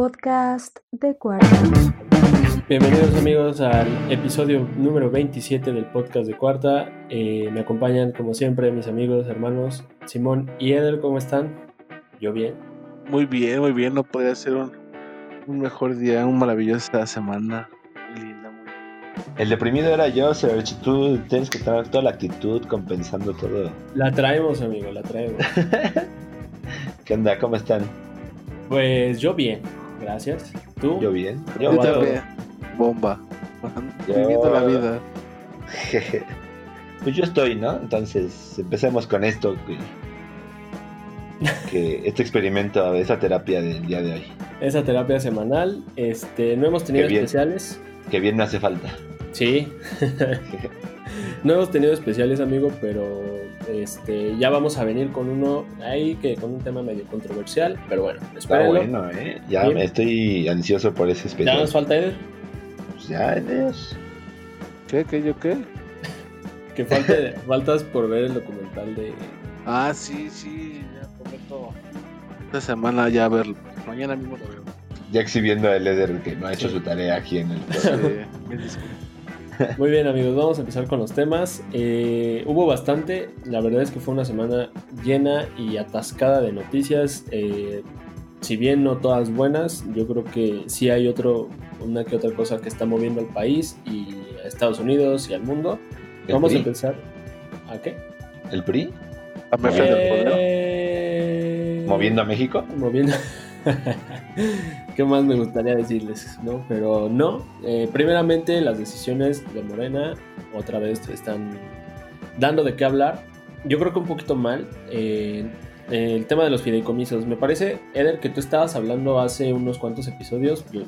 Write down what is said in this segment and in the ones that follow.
podcast de cuarta. Bienvenidos amigos al episodio número 27 del podcast de cuarta. Eh, me acompañan como siempre mis amigos, hermanos Simón y Eder, ¿cómo están? Yo bien. Muy bien, muy bien. No podría ser un, un mejor día, un maravillosa semana. Muy linda, muy El deprimido era yo, Serge. Tú tienes que tener toda la actitud compensando todo. La traemos, amigo, la traemos. ¿Qué onda? ¿Cómo están? Pues yo bien, gracias. ¿Tú? ¿Yo bien? Yo Yo también. Bomba. Yo- Viviendo la vida. pues yo estoy, ¿no? Entonces, empecemos con esto. Que, que este experimento, esa terapia del día de hoy. Esa terapia semanal. Este, no hemos tenido bien. especiales. Que bien me hace falta. Sí. no hemos tenido especiales, amigo, pero este, ya vamos a venir con uno ahí que con un tema medio controversial, pero bueno, Está espérenlo. bueno, ¿eh? Ya me estoy ansioso por ese Ya especial. nos falta Eder, Pues ya, Dios. ¿Qué? ¿Qué? ¿Yo qué? que falte, faltas por ver el documental de Ah, sí, sí. Ya prometo. Esta semana ya verlo. Mañana mismo lo veo. Ya exhibiendo a Leder que no ha hecho Sí. su tarea aquí en el Sí, mil disculpas. Muy bien amigos, vamos a empezar con los temas. Eh, hubo bastante, la verdad es que fue una semana llena y atascada de noticias. eh, si bien no todas buenas, yo creo que sí hay otro, una que otra cosa que está moviendo al país y a Estados Unidos y al mundo. ¿El Vamos a empezar. ¿A qué? ¿El PRI? A Mefe del poder. Eh, ¿Moviendo a México? moviendo. ¿Qué más me gustaría decirles? ¿no? Pero no. eh, primeramente, las decisiones de Morena otra vez están dando de qué hablar. Yo creo que un poquito mal. eh, el tema de los fideicomisos. Me parece, Eder, que tú estabas hablando hace unos cuantos episodios yo,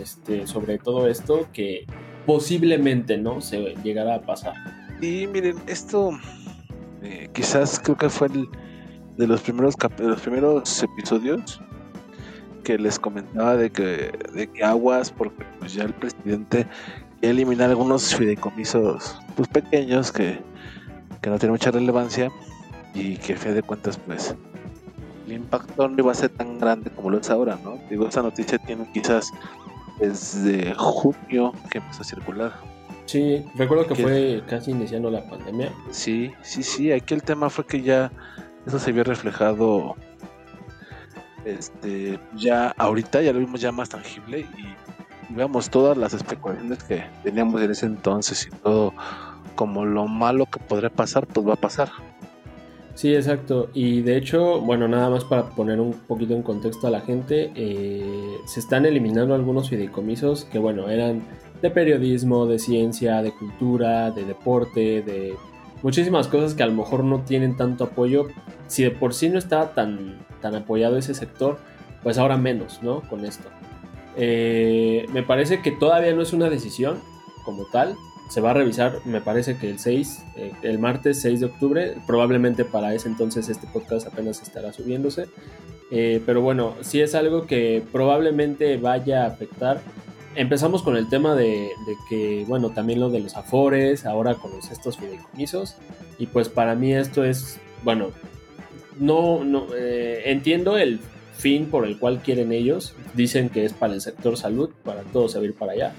este, sobre todo esto que posiblemente no se llegara a pasar. Y miren, esto eh, quizás creo que fue el de los primeros de los primeros episodios que les comentaba de que, de que aguas porque pues ya el presidente quería eliminar algunos fideicomisos pues pequeños que, que no tienen mucha relevancia y que a fin de cuentas pues el impacto no iba a ser tan grande como lo es ahora, ¿no? Digo, esa noticia tiene quizás desde junio que empezó a circular. Sí, recuerdo que fue casi iniciando la pandemia. Sí, sí, sí. Aquí el tema fue que ya eso se había reflejado. Este, ya ahorita ya lo vimos ya más tangible y veamos todas las especulaciones que teníamos en ese entonces y todo como lo malo que podría pasar, pues va a pasar. Sí, exacto. Y de hecho, bueno, nada más para poner un poquito en contexto a la gente, eh, se están eliminando algunos fideicomisos que, bueno, eran de periodismo, de ciencia, de cultura, de deporte, de muchísimas cosas que a lo mejor no tienen tanto apoyo. Si de por sí no estaba tan, tan apoyado ese sector, pues ahora menos, ¿no? Con esto. Eh, me parece que todavía no es una decisión como tal. Se va a revisar, me parece que el 6, eh, el martes 6 de octubre. Probablemente para ese entonces este podcast apenas estará subiéndose. Eh, pero bueno, sí es algo que probablemente vaya a afectar. Empezamos con el tema de, de que, bueno, también lo de los afores, ahora con los, estos fideicomisos. Y pues para mí esto es, bueno, no, no eh, entiendo el fin por el cual quieren ellos. Dicen que es para el sector salud, para todo servir para allá.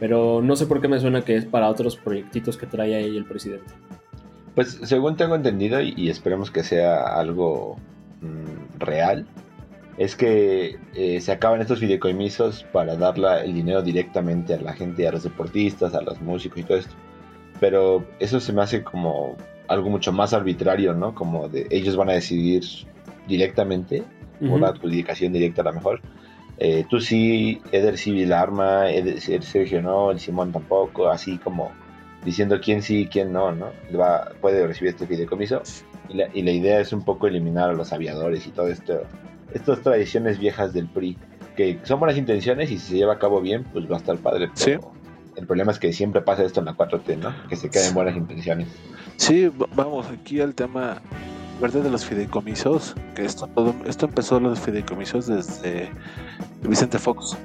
Pero no sé por qué me suena que es para otros proyectitos que trae ahí el presidente. Pues según tengo entendido, y, y esperemos que sea algo mm, real, es que eh, se acaban estos fideicomisos para dar la- el dinero directamente a la gente, a los deportistas, a los músicos y todo esto. Pero eso se me hace como algo mucho más arbitrario, ¿no? Como de ellos van a decidir directamente, por Ujú. la adjudicación directa a lo mejor. Eh, tú sí, Eder sí, Vilarma, Eder, Sergio no, el Simón tampoco, así como diciendo quién sí y quién no, ¿no? Va, puede recibir este fideicomiso. Y la, y la idea es un poco eliminar a los aviadores y todo esto, estas tradiciones viejas del PRI, que son buenas intenciones y si se lleva a cabo bien, pues va a estar padre. Pero el problema es que siempre pasa esto en la 4T, ¿no? Que se queden buenas intenciones. Sí, va- vamos aquí al tema verde de los fideicomisos, que esto todo esto empezó los fideicomisos desde Vicente Fox.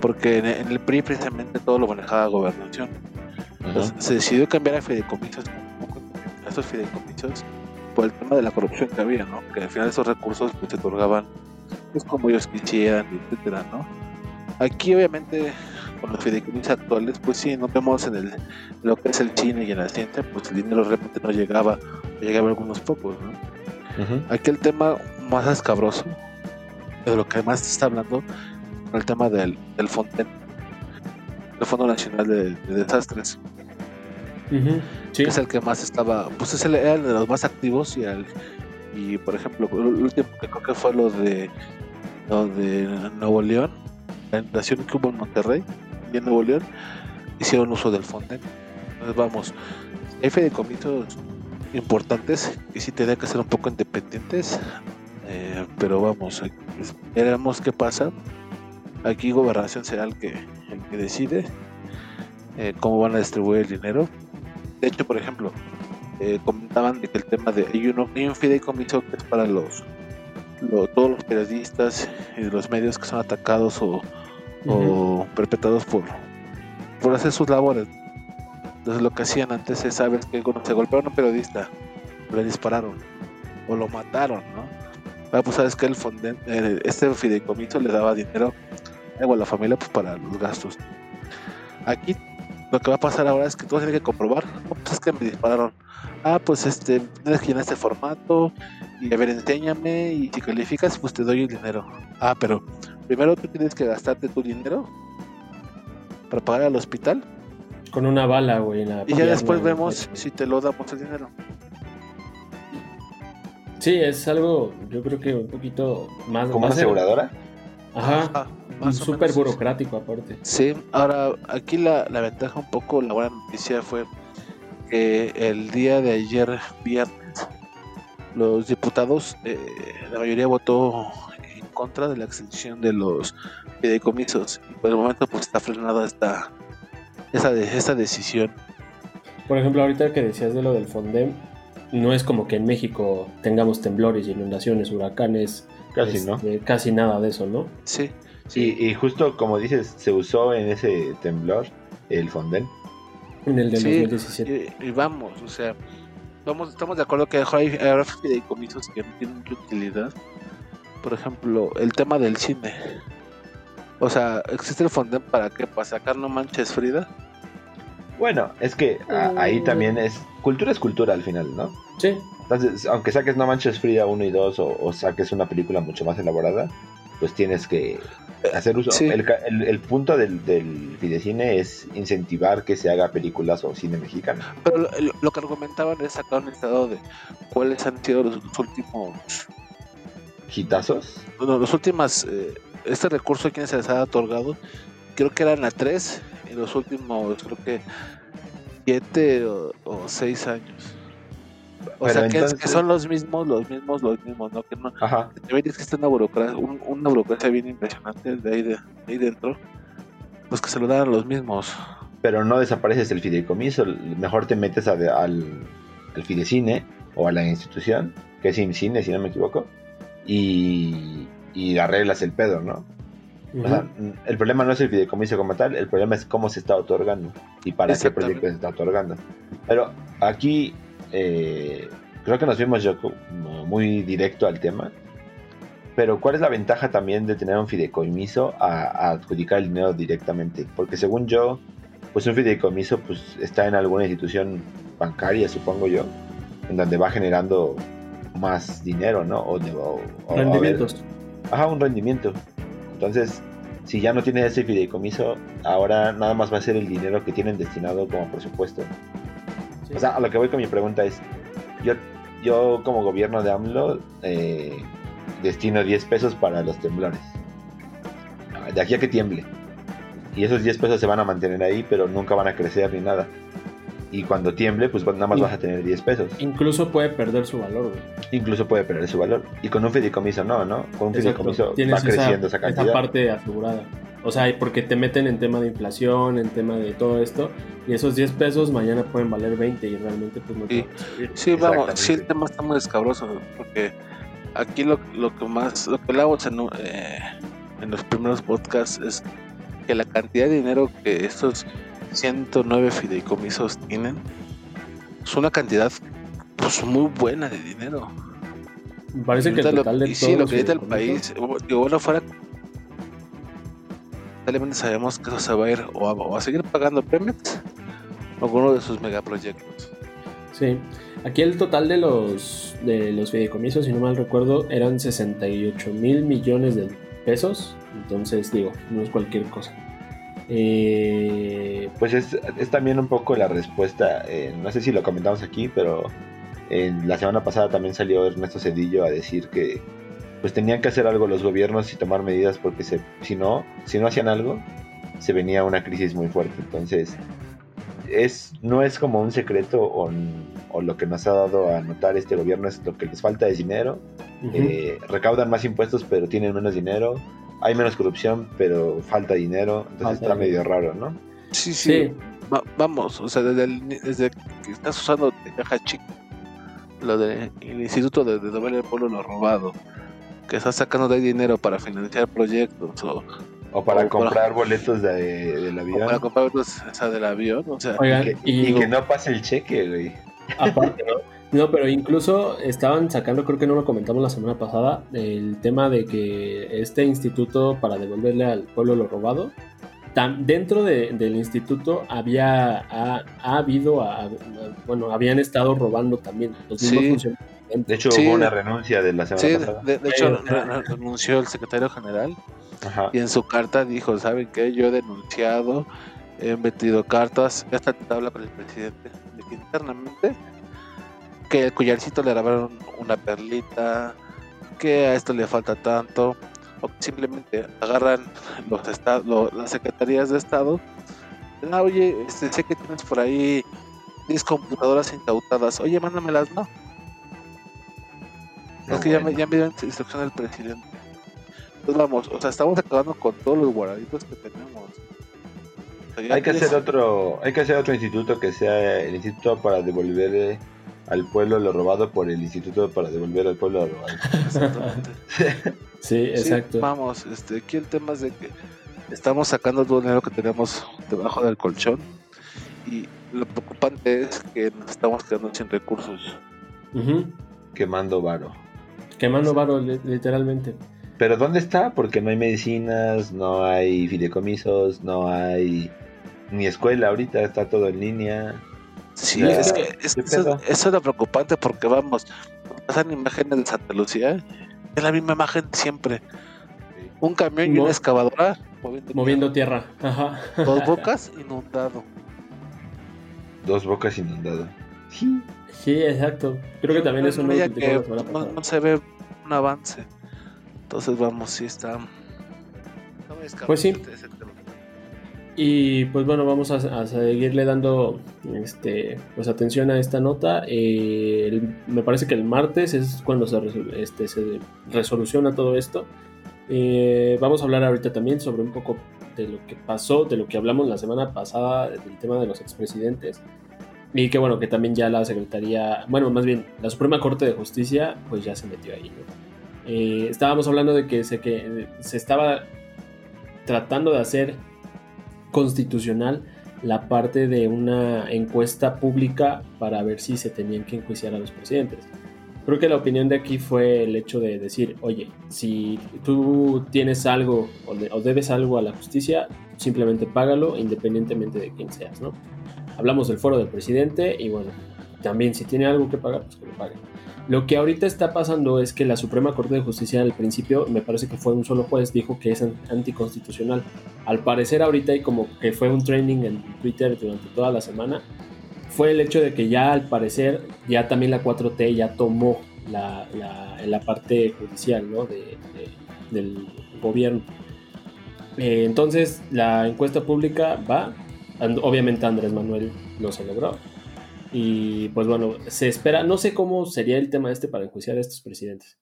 Porque en, en el PRI precisamente todo lo manejaba gobernación. Entonces, se decidió cambiar a fideicomisos, a estos fideicomisos, por el tema de la corrupción que había, ¿no? Que al final esos recursos pues, se otorgaban pues como ellos quisieran, etcétera, ¿no? Aquí obviamente con los fideicomisos actuales, pues sí, no vemos en el lo que es el cine y en la ciencia, pues el dinero realmente no llegaba, llegaba a algunos pocos, ¿no? Aquí el tema más escabroso, de lo que más se está hablando, el tema del, del Fonten, el Fondo Nacional de, Desastres. Que es el que más estaba, pues es el, era el de los más activos y el, y por ejemplo, el último que creo que fue lo de lo de Nuevo León, la inundación que hubo en Monterrey y en Nuevo León, hicieron uso del Fonden. Entonces vamos, hay fideicomisos importantes que sí tenían que ser un poco independientes, eh, pero vamos, veremos qué pasa. Aquí gobernación será el que, el que decide eh, cómo van a distribuir el dinero. De hecho, por ejemplo, eh, comentaban de que el tema de hay, uno, hay un fideicomiso que es para los, todos los periodistas y los medios que son atacados o, o perpetrados por, por hacer sus labores. Entonces lo que hacían antes es, sabes que cuando se golpearon a un periodista, le dispararon o lo mataron, ¿no? Ah, pues sabes que el fonden, eh, este fideicomiso le daba dinero a la familia pues para los gastos. Aquí lo que va a pasar ahora es que tú vas a tener que comprobar, pues es que me dispararon. Ah, pues este, tienes que llenar este formato y a ver, enséñame y si calificas, pues te doy el dinero. Ah, pero primero tú tienes que gastarte tu dinero para pagar al hospital con una bala, güey. y ya después vemos si te lo damos el dinero. Sí, es algo, yo creo que un poquito más. ¿Como una aseguradora? Ajá. Súper burocrático, aparte. Sí, ahora aquí la, la ventaja un poco, la buena noticia fue que el día de ayer, viernes, los diputados, eh, la mayoría votó en contra de la extensión de los fideicomisos. Y por el momento, pues está frenada esta esa, esa decisión. Por ejemplo, ahorita que decías de lo del Fondem, no es como que en México tengamos temblores, inundaciones, huracanes. Casi, ¿no? Este, casi nada de eso, ¿no? Sí. sí. Y, justo como dices, se usó en ese temblor el Fonden. En el de 2017. Y, vamos, o sea, vamos, estamos de acuerdo que hay, hay fideicomisos que no tienen mucha utilidad. Por ejemplo, el tema del cine. O sea, ¿existe el Fonden para qué? ¿Para sacar No Manches Frida? Bueno, es que ahí mm. también es. Cultura es cultura al final, ¿no? Sí. Entonces, aunque saques No Manches Frida 1 y 2 o, saques una película mucho más elaborada, pues tienes que hacer uso. El, punto del, del fidecine es incentivar que se haga películas o cine mexicano. Pero lo, que argumentaban es sacar un estado de cuáles han sido los, últimos. ¿Hitazos? No, los últimos. Eh, este recurso a quienes se les ha otorgado, creo que eran a tres en los últimos, creo que siete o, seis años. O sea, que, son los mismos, los mismos, los mismos, ¿no? Que no. Ajá. Que existe una burocracia, una burocracia bien impresionante de ahí, de, ahí dentro. Pues que se lo dan a los mismos. Pero no desapareces el fideicomiso, mejor te metes al, al fidecine o a la institución, que es INCINE, si no me equivoco, y, y arreglas el pedo, ¿no? o sea, el problema no es el fideicomiso como tal, el problema es cómo se está otorgando y para qué proyecto se está otorgando. Pero aquí eh, creo que nos vimos yo muy directo al tema. Pero ¿cuál es la ventaja también de tener un fideicomiso a, adjudicar el dinero directamente? Porque según yo, pues un fideicomiso pues está en alguna institución bancaria, supongo yo, en donde va generando más dinero, ¿no? O, o rendimientos. Ajá, un rendimiento. Entonces, si ya no tiene ese fideicomiso, ahora nada más va a ser el dinero que tienen destinado como presupuesto. O sea, a lo que voy con mi pregunta es, yo, yo como gobierno de AMLO eh, destino 10 pesos para los temblores. De aquí a que tiemble. Y esos 10 pesos se van a mantener ahí, pero nunca van a crecer ni nada y cuando tiemble, pues nada más vas a tener 10 pesos. Incluso puede perder su valor, güey. Incluso puede perder su valor. Y con un fideicomiso no, ¿no? Con un fideicomiso va creciendo esa, cantidad. Esa parte asegurada. O sea, porque te meten en tema de inflación, en tema de todo esto, y esos 10 pesos mañana pueden valer 20 y realmente pues no Sí, sí vamos, sí el tema está muy escabroso, porque aquí lo, lo que más, lo que hablamos en, eh, en los primeros podcasts es que la cantidad de dinero que estos 109 fideicomisos tienen, es una cantidad pues muy buena de dinero. Me parece que el Ahorita lo- total de y sí, todos lo que necesita el país, digo, bueno, fuera. Lamentablemente sabemos que eso se va a ir o a, o a seguir pagando Pemex o con uno de sus megaproyectos. Sí, aquí el total de los, de los fideicomisos, si no mal recuerdo, eran 68 mil millones de pesos. Entonces, digo, no es cualquier cosa. Eh, Pues es, es también un poco la respuesta, eh, no sé si lo comentamos aquí, pero en la semana pasada también salió Ernesto Cedillo a decir que pues tenían que hacer algo los gobiernos y tomar medidas porque se, si no, si no hacían algo, se venía una crisis muy fuerte. Entonces, es, no es como un secreto o, o lo que nos ha dado a notar este gobierno es lo que les falta es dinero. Eh, recaudan más impuestos pero tienen menos dinero. Hay menos corrupción pero falta dinero. Entonces está medio raro, ¿no? Sí, sí. Sí, Va- vamos, o sea, desde, el- desde que estás usando de caja chica, lo del Instituto de, de Devolver al Pueblo lo robado, que estás sacando de ahí dinero para financiar proyectos o, O para O para- comprar boletos de, del o avión. para comprar otros, esa del avión, o sea, oigan, y, que, y, y digo, que no pase el cheque, güey. aparte, ¿no? No, pero incluso estaban sacando, creo que no lo comentamos la semana pasada, el tema de que este instituto para devolverle al pueblo lo robado, tam- dentro de- del instituto había ha, ha habido, a- a- bueno, habían estado robando también los mismos Sí. funcionarios. De hecho, Sí. hubo una renuncia de la semana sí, pasada. de, de hecho re- re- renunció el secretario general Ajá. y en su carta dijo, ¿saben qué? Yo he denunciado, he metido cartas, esta habla con el presidente, de que internamente que el collarcito le grabaron una perlita, que a esto le falta tanto, o que simplemente agarran los estados, las secretarías de estado, ah, oye, este, sé que tienes por ahí 10 computadoras incautadas, oye, mándamelas, no, No, es que ya, me, ya me dio instrucción del presidente. Entonces vamos, o sea, estamos acabando con todos los guardaditos que tenemos. O sea, ya Hay que hacer otro, hay que hacer otro instituto que sea el instituto para devolver al pueblo lo robado por el instituto para devolver al pueblo lo robado. Exactamente. Sí, Sí, exacto. vamos, este, aquí el tema es de que estamos sacando todo el dinero que tenemos debajo del colchón y lo preocupante es que nos estamos quedando sin recursos. Quemando varo. Quemando varo, li- literalmente. Pero ¿dónde está? Porque no hay medicinas, no hay fideicomisos, no hay ni escuela ahorita, está todo en línea. Sí, Ya, es que es- ¿qué eso, eso es lo preocupante porque vamos, pasan imágenes de Santa Lucía, es la misma imagen siempre. Un camión y Mo- una excavadora moviendo, Moviendo tierra. Ajá. tierra. dos bocas inundado. Dos bocas inundado. Sí. Sí, exacto. Creo que también no Vaya lo que no, no se ve un avance. Entonces vamos, sí está. muy escabroso Pues sí. ese tema. Y pues bueno, vamos a, a seguirle dando este, pues atención a esta nota. Eh, el- me parece que el martes es cuando se, resol- este, se resoluciona todo esto. Eh, vamos a hablar ahorita también sobre un poco de lo que pasó, de lo que hablamos la semana pasada, del tema de los expresidentes. Y que bueno, que también ya la Secretaría, bueno, más bien, la Suprema Corte de Justicia, pues ya se metió ahí. ¿no? Eh, estábamos hablando de que se, que se estaba tratando de hacer constitucional la parte de una encuesta pública para ver si se tenían que enjuiciar a los presidentes. Creo que la opinión de aquí fue el hecho de decir, oye, si tú tienes algo o, de- o debes algo a la justicia, simplemente págalo independientemente de quién seas, ¿no? Hablamos del foro del presidente y bueno, también si tiene algo que pagar, pues que lo pague. Lo que ahorita está pasando es que la Suprema Corte de Justicia al principio, me parece que fue un solo juez, dijo que es an- anticonstitucional. Al parecer ahorita y como que fue un trending en Twitter durante toda la semana, fue el hecho de que ya al parecer ya también la 4T ya tomó la, la, la parte judicial ¿no? de, de- del gobierno. Eh, entonces la encuesta pública va, obviamente Andrés Manuel no se logró. Y pues bueno, se espera, no sé cómo sería el tema este para enjuiciar a estos presidentes.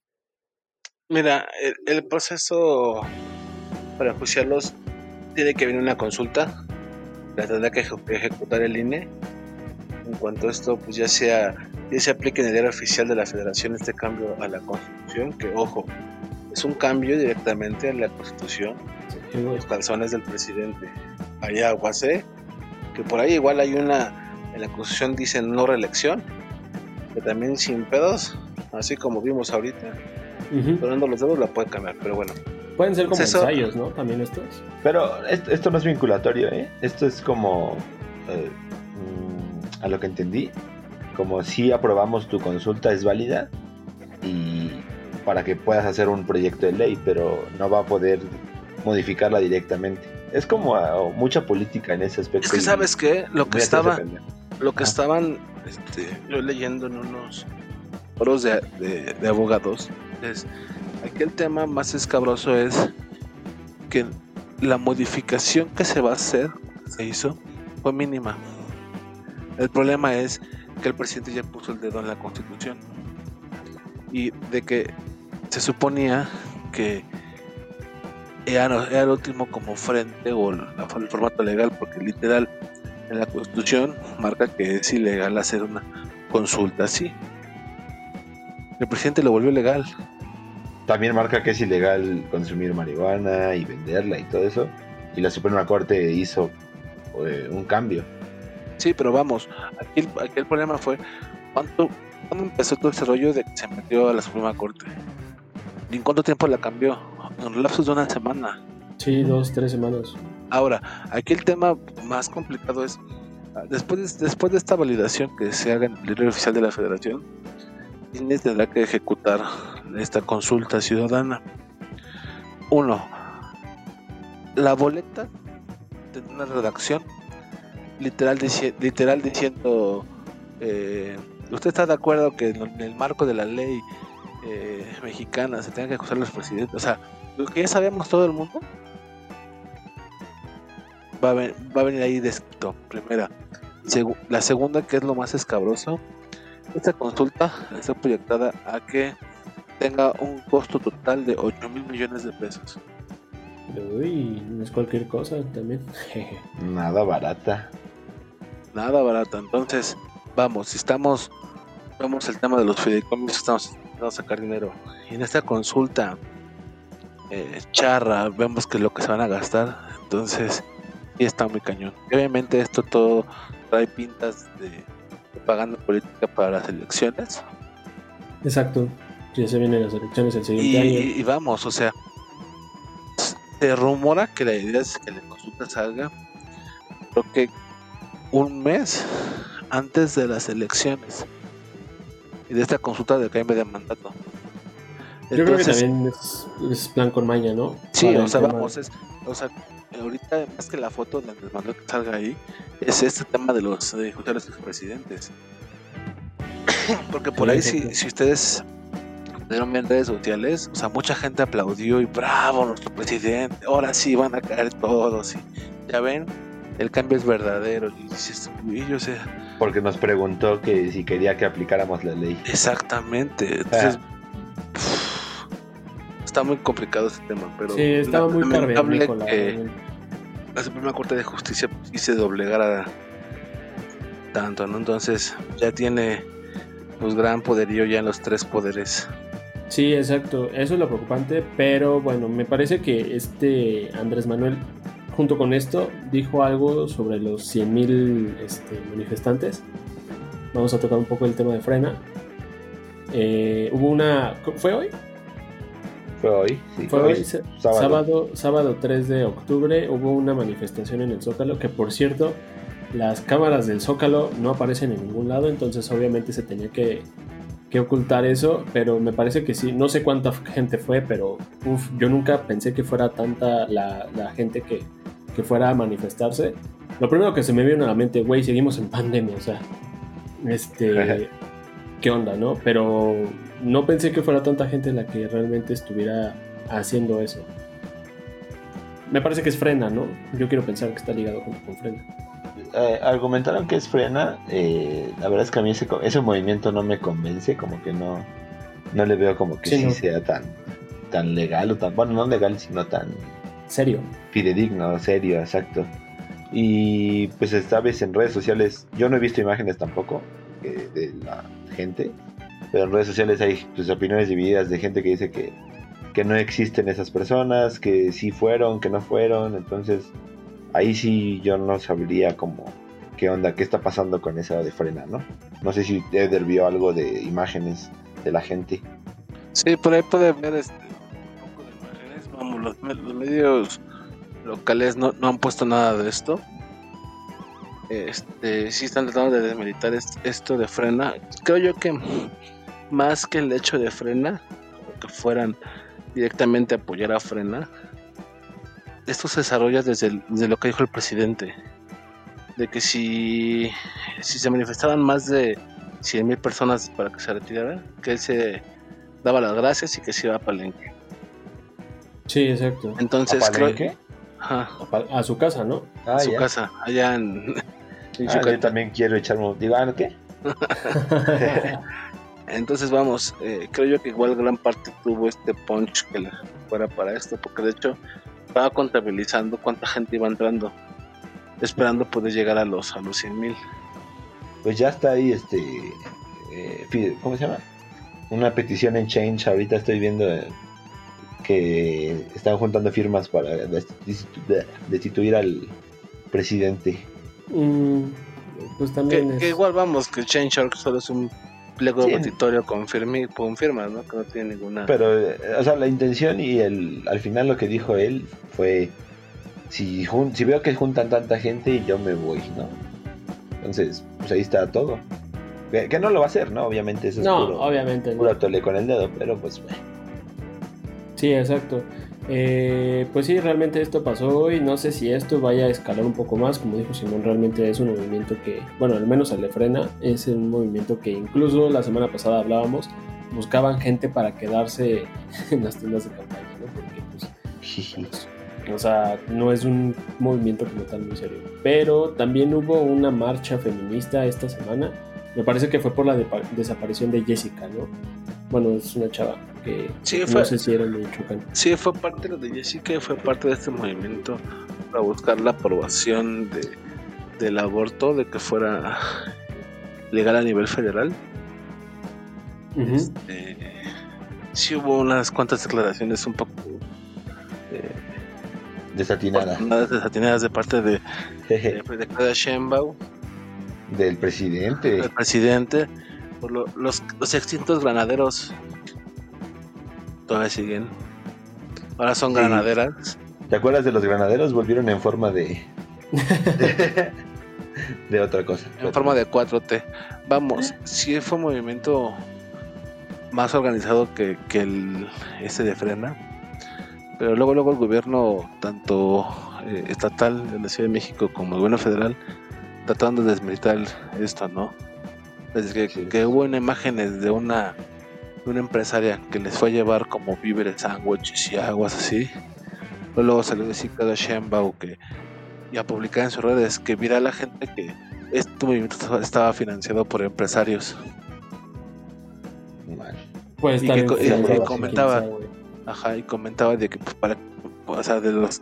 Mira, el, el proceso para enjuiciarlos tiene que venir una consulta. La tendrá que eje- ejecutar el INE. En cuanto a esto, pues ya sea, ya se aplique en el diario oficial de la Federación este cambio a la Constitución, que ojo, es un cambio directamente a la Constitución, los calzones del presidente. Allá aguacé, que por ahí igual hay una, en la Constitución dice no reelección, que también sin pedos, así como vimos ahorita, Ujú. donando los dedos la puede cambiar, pero bueno. Pueden ser como Eso- ensayos, ¿no? También estos. Pero esto, esto no es vinculatorio, ¿eh? Esto es como, eh, mm, a lo que entendí, como si aprobamos tu consulta es válida y para que puedas hacer un proyecto de ley, pero no va a poder modificarla directamente. Es como ah, mucha política en ese aspecto. Es que sabes que lo que estaba, lo que estaban este, yo leyendo en unos foros de, de- de abogados es aquí el tema más escabroso es que la modificación que se va a hacer se hizo fue mínima. El problema es que el presidente ya puso el dedo en la constitución y de que se suponía que era, no- era el último como frente o la- el formato legal porque literal en la constitución marca que es ilegal hacer una consulta así. El presidente lo volvió legal. También marca que es ilegal consumir marihuana y venderla y todo eso. Y la Suprema Corte hizo eh, un cambio. Sí, pero vamos, aquí el, aquí el problema fue cuánto, cuándo empezó todo ese rollo de que se metió a la Suprema Corte. ¿Y en cuánto tiempo la cambió? En lapsos de una semana. Sí, dos, tres semanas. Ahora, aquí el tema más complicado es, después de, después de esta validación que se haga en el diario oficial de la federación, INE tendrá que ejecutar esta consulta ciudadana. Uno, la boleta tendrá una redacción literal, dici- literal diciendo, eh, ¿usted está de acuerdo que en el marco de la ley eh, mexicana se tengan que acusar a los presidentes? O sea, lo que ya sabemos todo el mundo va a, ven- va a venir ahí descrito, primera. Segu- la segunda, que es lo más escabroso, esta consulta está proyectada a que tenga un costo total de 8 mil millones de pesos. Uy, no es cualquier cosa también. Nada barata. Nada barato. Entonces, vamos, si estamos, vemos el tema de los fideicomisos, estamos intentando sacar dinero. Y en esta consulta eh, charra, vemos que lo que se van a gastar, entonces, sí está muy cañón. Y obviamente esto todo trae pintas de propaganda política para las elecciones. Exacto. Ya se vienen las elecciones el siguiente Y, año. y vamos, o sea, se rumora que la idea es que la consulta salga, creo que un mes antes de las elecciones y de esta consulta de cambio de mandato. Yo creo que también es, es plan con maña, ¿no? sí, Para o sea, tema- vamos, es, o sea, ahorita más que la foto donde les mandó que salga ahí, es este tema de los de a los expresidentes. Porque por Sí, ahí, si, si ustedes vieron en redes sociales, o sea, mucha gente aplaudió y bravo, nuestro presidente, ahora sí van a caer todos. Y ya ven, el cambio es verdadero. Y dices, uy, o sea, Porque nos preguntó que si quería que aplicáramos la ley. exactamente. Entonces, está muy complicado este tema, pero Sí, estaba muy lamentable carvernícola. que la Suprema Corte de Justicia sí se doblegara tanto, ¿no? Entonces ya tiene pues gran poderío ya en los tres poderes. Sí, exacto. Eso es lo preocupante, pero bueno, me parece que este Andrés Manuel, junto con esto, dijo algo sobre los 100.000 este, manifestantes. Vamos a tocar un poco el tema de frena. Eh, hubo una... ¿Fue hoy? Fue hoy, sí. Fue hoy, sábado. sábado, sábado 3 de octubre hubo una manifestación en el Zócalo que por cierto las cámaras del Zócalo no aparecen en ningún lado, entonces obviamente se tenía que, que ocultar eso, pero me parece que sí, no sé cuánta gente fue, pero uf, yo nunca pensé que fuera tanta la, la gente que, que fuera a manifestarse. Lo primero que se me vino a la mente, güey, seguimos en pandemia, o sea, este, ¿qué onda, no? Pero no pensé que fuera tanta gente la que realmente estuviera haciendo eso. Me parece que es frena, ¿no? Yo quiero pensar que está ligado con, con frena. Eh, argumentaron que es frena. eh, la verdad es que a mí ese, ese movimiento no me convence, como que no, no le veo como que Sí, sí, no. sea tan, tan legal o tan, bueno, no legal, sino tan Serio. fidedigno, serio, exacto. Y pues esta vez en redes sociales, yo no he visto imágenes tampoco eh, de la gente, pero en redes sociales hay pues, opiniones divididas de gente que dice que, que no existen esas personas, que sí fueron, que no fueron, entonces ahí sí yo no sabría como qué onda, qué está pasando con esa de frena, ¿no? No sé si Eder vio algo de imágenes de la gente. Sí, por ahí puede ver este, un poco de imágenes. Vamos, los, los medios locales no, no han puesto nada de esto. Este, sí están tratando de desmilitar es- esto de frena. Creo yo que más que el hecho de frena, o que fueran directamente a apoyar a frena, esto se desarrolla desde, el- desde lo que dijo el presidente. De que si, si se manifestaban más de 100 mil personas para que se retirara, que él se daba las gracias y que se iba a Palenque. Sí, exacto. Entonces, ¿A creo Palenque? ajá, A, su casa, ¿no? Ah, a su ya. casa, allá en, Ah, yo también quiero echarme un... Digo, ah, ¿qué? Entonces, vamos, eh, creo yo que igual gran parte tuvo este punch que le fuera para esto, porque de hecho estaba contabilizando cuánta gente iba entrando, esperando poder llegar a los, a los 100 mil. Pues ya está ahí, este... eh, ¿Cómo se llama? Una petición en Change. Ahorita estoy viendo eh, que están juntando firmas para destitu- de- destituir al presidente. Mm, pues Que, también es... que igual vamos, que Change.org solo es un pliego Sí. petitorio con, firmi- con firmas, ¿no? Que no tiene ninguna... Pero, eh, o sea, la intención y el, al final lo que dijo él fue, si, jun- si veo que juntan tanta gente, yo me voy, ¿no? Entonces, pues ahí está todo. Que, que no lo va a hacer, ¿no? Obviamente eso es No, puro, obviamente no. puro tole con el dedo, pero pues bueno. Sí, exacto. Eh, pues sí, realmente esto pasó hoy. No sé si esto vaya a escalar un poco más. Como dijo Simón, realmente es un movimiento que, bueno, al menos al de frena, es un movimiento que incluso la semana pasada hablábamos, buscaban gente para quedarse en las tiendas de campaña, ¿no? Porque pues O sea, no es un movimiento como tal muy serio. Pero también hubo una marcha feminista esta semana. Me parece que fue por la desaparición de Jessica, ¿no? Bueno, es una chava que Sí, no fue- sé si era de Michoacán. Sí, fue parte de lo de Jessica fue parte de este movimiento para buscar la aprobación de, del aborto, de que fuera legal a nivel federal. Este, sí hubo unas cuantas declaraciones un poco eh, Desatinada afortunadas, desatinadas de parte de, de, de Claudia Sheinbaum, del presidente. el presidente, por lo- los, los extintos granaderos todavía siguen. Ahora son Sí. granaderas. ¿Te acuerdas de los granaderos? Volvieron en forma de... de otra cosa. En forma de 4T. Vamos, sí fue un movimiento más organizado que, que el este de frena. Pero luego, luego el gobierno, tanto eh, estatal de la Ciudad de México como el gobierno federal, tratando de desmilitar esto, ¿no? Desde que, Sí. que hubo una imágenes de una, de una empresaria que les fue a llevar como víveres, sándwiches y aguas así. Luego salió a decir cada Sheinbaum que y a publicar en sus redes que mira a la gente que este movimiento estaba- financiado por empresarios. Puede Y que y- y comentaba. Ajá, y comentaba de que pues, para, o sea, de los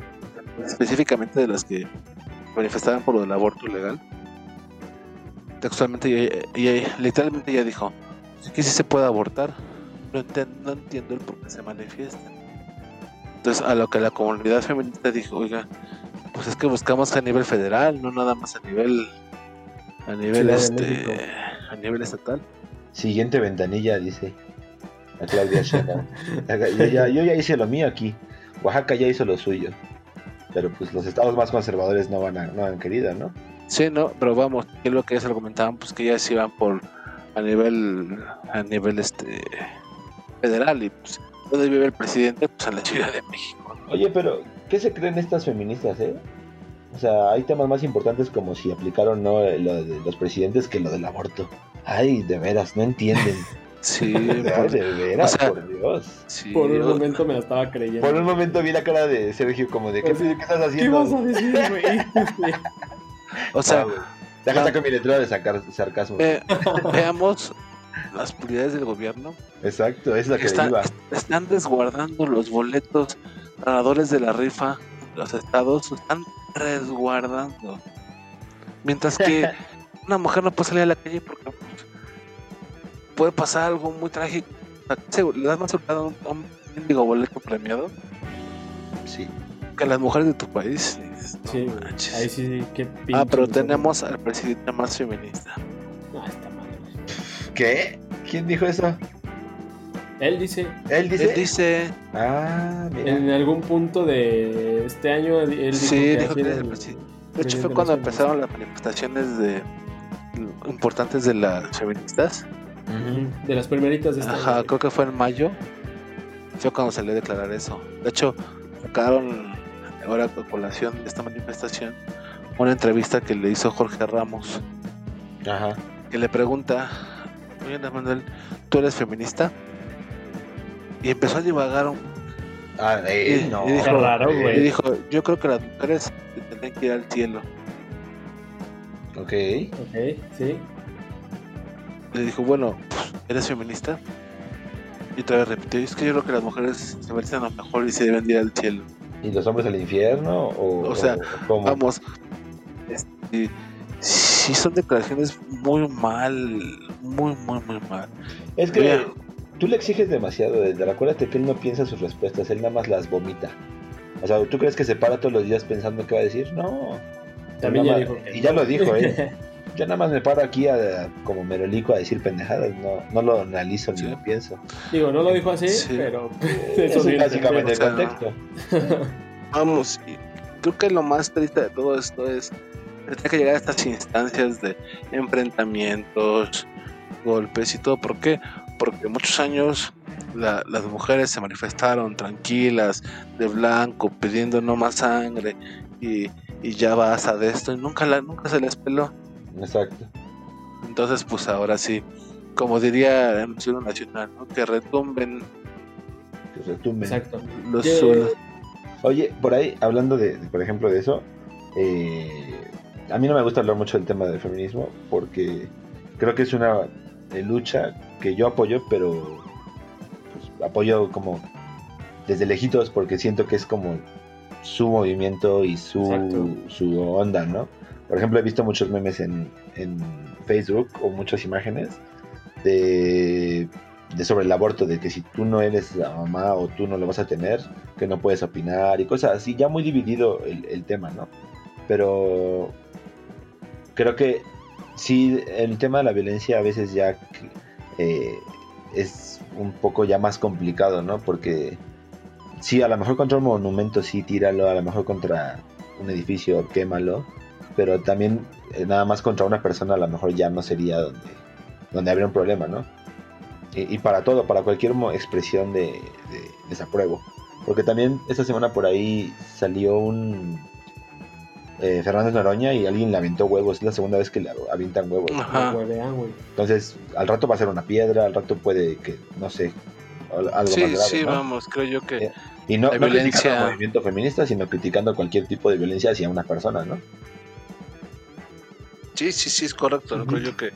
específicamente de los que manifestaban por lo del aborto legal. Textualmente, ella, ella- literalmente ella dijo, aquí sí se puede abortar, no, enten- no entiendo el por qué se manifiesta. Entonces, a lo que la comunidad feminista dijo, oiga, pues es que buscamos a nivel federal, no nada más a nivel a nivel Ciudad este a nivel estatal. Siguiente ventanilla, dice a Claudia Sheinbaum. yo, ya, yo ya hice lo mío aquí. Oaxaca ya hizo lo suyo. Pero pues los estados más conservadores no van a, no han querido, ¿no? Sí, no, pero vamos, que es lo que ya se lo comentaban, pues que ya se iban por a nivel a nivel este federal y pues donde vive el presidente, pues en la Ciudad de México. ¿no? Oye, pero ¿qué se creen estas feministas, eh? O sea, hay temas más importantes como si aplicaron no lo de los presidentes que lo del aborto. Ay, de veras, no entienden. Sí, por, de veras, o sea, por Dios. sí, Por un momento me la estaba creyendo. Por un momento vi la cara de Sergio como de, ¿qué, qué estás ¿Qué haciendo? vas a decir, güey? o sea, güey. Deja sacar mi letra de sacar sarcasmo. ve- veamos las prioridades del gobierno Exacto, es la que Están, iba. están desguardando los boletos ganadores de la rifa. Los estados están resguardando. Mientras que una mujer no puede salir a la calle porque pues, puede pasar algo muy trágico. O sea, ¿se- ¿Le das más seguridad a un, a un boleto premiado Sí. Que las mujeres de tu país? No Sí, güey. manches. Ahí sí, sí, qué ah, pero tenemos al presidente más feminista. No, está mal. ¿Qué? ¿Quién dijo eso? Él dice, Él dice. Él dice, Ah, mira. en algún punto de este año, él dijo sí, que dijo que era el- sí. De hecho, fue cuando empezaron las manifestaciones de importantes de las feministas. De las primeritas de este Ajá, año. creo que fue en mayo. Fue cuando salió a declarar eso. De hecho, sacaron ahora a colación de esta manifestación una entrevista que le hizo Jorge Ramos, Ajá. que le pregunta, oye, Andrés Manuel, ¿tú eres feminista? Y empezó a divagar un Ah, él Y- no. y dijo- raro, güey. Y dijo, yo creo que las mujeres tienen que ir al cielo. Ok. Ok, sí. Le dijo, bueno, ¿eres feminista? Y otra vez repitió, es que yo creo que las mujeres se merecen lo mejor y se deben de ir al cielo. ¿Y los hombres al infierno? O, O sea, ¿cómo? Vamos, este, sí son declaraciones muy mal, muy, muy, muy mal. Es que Mira. tú le exiges demasiado, Edgar. Acuérdate que él no piensa sus respuestas, él nada más las vomita. O sea, ¿tú crees que se para todos los días pensando qué va a decir? No. También ya más- dijo Y ya no. lo dijo, ¿eh? Yo nada más me paro aquí a- a- como merolico a decir pendejadas, no, no lo analizo ni lo pienso. Digo, no lo dijo así, Sí. pero Eso eso es básicamente el contexto. Vamos, y creo que lo más triste de todo esto es que tiene que llegar a estas instancias de enfrentamientos, golpes y todo. ¿Por qué? Porque muchos años la- las mujeres se manifestaron tranquilas, de blanco, pidiendo no más sangre y, y ya basta de esto y nunca, la, nunca se les peló. Exacto. Entonces, pues ahora sí, como diría el Museo Nacional, ¿no? que retumben Que retumben. Exacto. los suelos. Oye, por ahí, hablando de, por ejemplo, de eso, eh, a mí no me gusta hablar mucho del tema del feminismo porque creo que es una eh, lucha que yo apoyo, pero pues, apoyo como desde lejitos porque siento que es como su movimiento y su, su onda, ¿no? Por ejemplo, he visto muchos memes en, en Facebook o muchas imágenes de, de sobre el aborto, de que si tú no eres la mamá o tú no lo vas a tener, que no puedes opinar y cosas así, ya muy dividido el, tema, ¿no? Pero creo que sí, el tema de la violencia a veces ya eh, es un poco ya más complicado, ¿no? Porque sí, a lo mejor contra un monumento sí, tíralo, a lo mejor contra un edificio, quémalo, pero también eh, nada más contra una persona a lo mejor ya no sería donde, donde habría un problema, ¿no? Y, y para todo, para cualquier mo- expresión de, de desapruebo. Porque también esta semana por ahí salió un eh, Fernández Noroña y alguien le aventó huevos. Es la segunda vez que le avientan huevos. Ajá. No. Entonces, al rato va a ser una piedra, al rato puede que, no sé, al- algo Sí, más grave. sí, ¿no? vamos, creo yo que Eh, Y no, La no violencia- criticando al movimiento feminista, sino criticando cualquier tipo de violencia hacia una persona, ¿no? Sí, sí, sí es correcto. ¿no? Creo yo que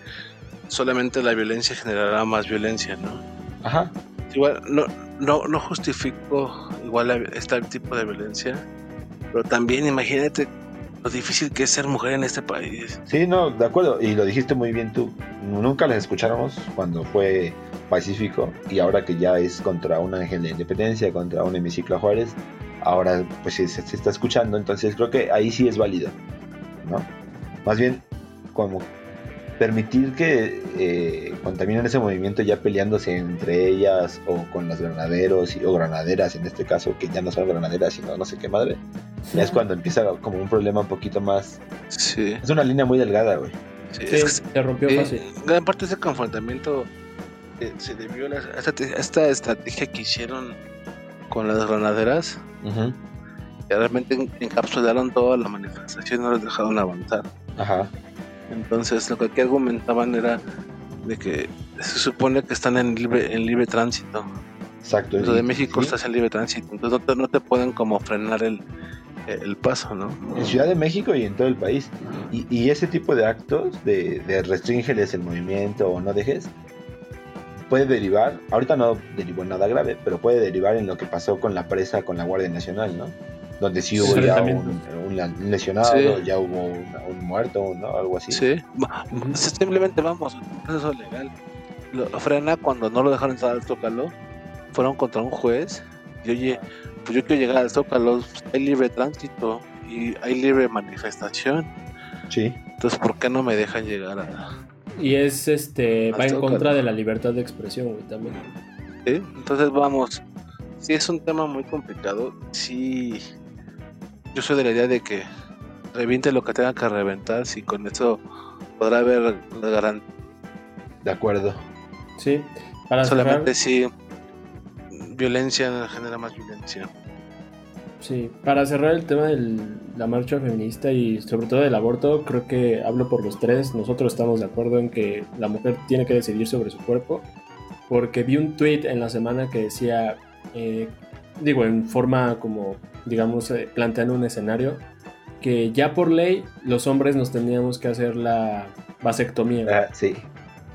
solamente la violencia generará más violencia, ¿no? Ajá. Igual, no, no, no justifico igual este tipo de violencia, pero también imagínate lo difícil que es ser mujer en este país. Sí, no, de acuerdo. Y lo dijiste muy bien tú. Nunca las escucháramos cuando fue pacífico y ahora que ya es contra un ángel de independencia, contra un hemiciclo a Juárez, ahora pues se está escuchando. Entonces creo que ahí sí es válido, ¿no? Más bien como permitir que eh, contaminen ese movimiento ya peleándose entre ellas o con los granaderos y- o granaderas en este caso, que ya no son granaderas, sino no sé qué madre. Ya es cuando empieza como un problema un poquito más... Sí, Es una línea muy delgada, güey. sí, Sí, es que se rompió Eh, fácil. gran parte de ese confrontamiento eh, se debió a la- a esta, a esta estrategia que hicieron con las granaderas. Ujú. que realmente en- encapsularon toda la manifestación y no los dejaron avanzar. Ajá. Entonces, lo que aquí argumentaban era de que se supone que están en libre, en libre tránsito. Exacto. De México sí, estás en libre tránsito. Entonces, no te, no te pueden como frenar el, el paso, ¿no? En Ciudad de México y en todo el país. Y, y ese tipo de actos de, de restringeles el movimiento o no dejes, puede derivar, ahorita no derivó nada grave, pero puede derivar en lo que pasó con la presa con la Guardia Nacional, ¿no? Donde sí hubo Sí, ya un, lesionado, Sí. ya hubo un, un muerto, ¿no? Algo así. Sí. Simplemente vamos, un proceso legal. Lo frena cuando no lo dejaron entrar al Zócalo. Fueron contra un juez. Y oye, pues yo quiero llegar al Zócalo. pues, hay libre tránsito y hay libre manifestación. Sí. Entonces, ¿por qué no me dejan llegar a.? Y es este va en contra de la libertad de expresión, güey, también. ¿sí? Entonces vamos, sí es un tema muy complicado, sí, yo soy de la idea de que reviente lo que tenga que reventar, si con eso podrá haber garantía. De acuerdo. Sí, para Solamente si violencia genera más violencia. Sí, para cerrar el tema de la marcha feminista y sobre todo del aborto, creo que hablo por los tres. Nosotros estamos de acuerdo en que la mujer tiene que decidir sobre su cuerpo, porque vi un tweet en la semana que decía, eh, digo, en forma como, digamos, eh, planteando un escenario, que ya por ley los hombres nos teníamos que hacer la vasectomía. Ah, sí.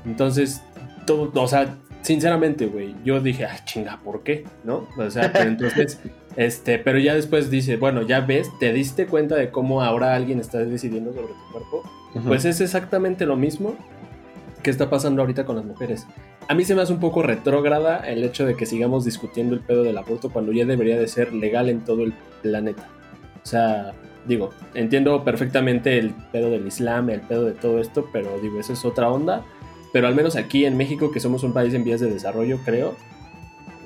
Entonces, todo, o sea, sinceramente, güey, yo dije, ah, chinga, ¿por qué? ¿No? O sea, pero entonces, este, pero ya después dice, bueno, ya ves, te diste cuenta de cómo ahora alguien está decidiendo sobre tu cuerpo. Pues es exactamente lo mismo que está pasando ahorita con las mujeres. A mí se me hace un poco retrógrada el hecho de que sigamos discutiendo el pedo del aborto cuando ya debería de ser legal en todo el planeta. O sea, digo, entiendo perfectamente el pedo del Islam, el pedo de todo esto, pero digo, eso es otra onda pero al menos aquí en México, que somos un país en vías de desarrollo, creo,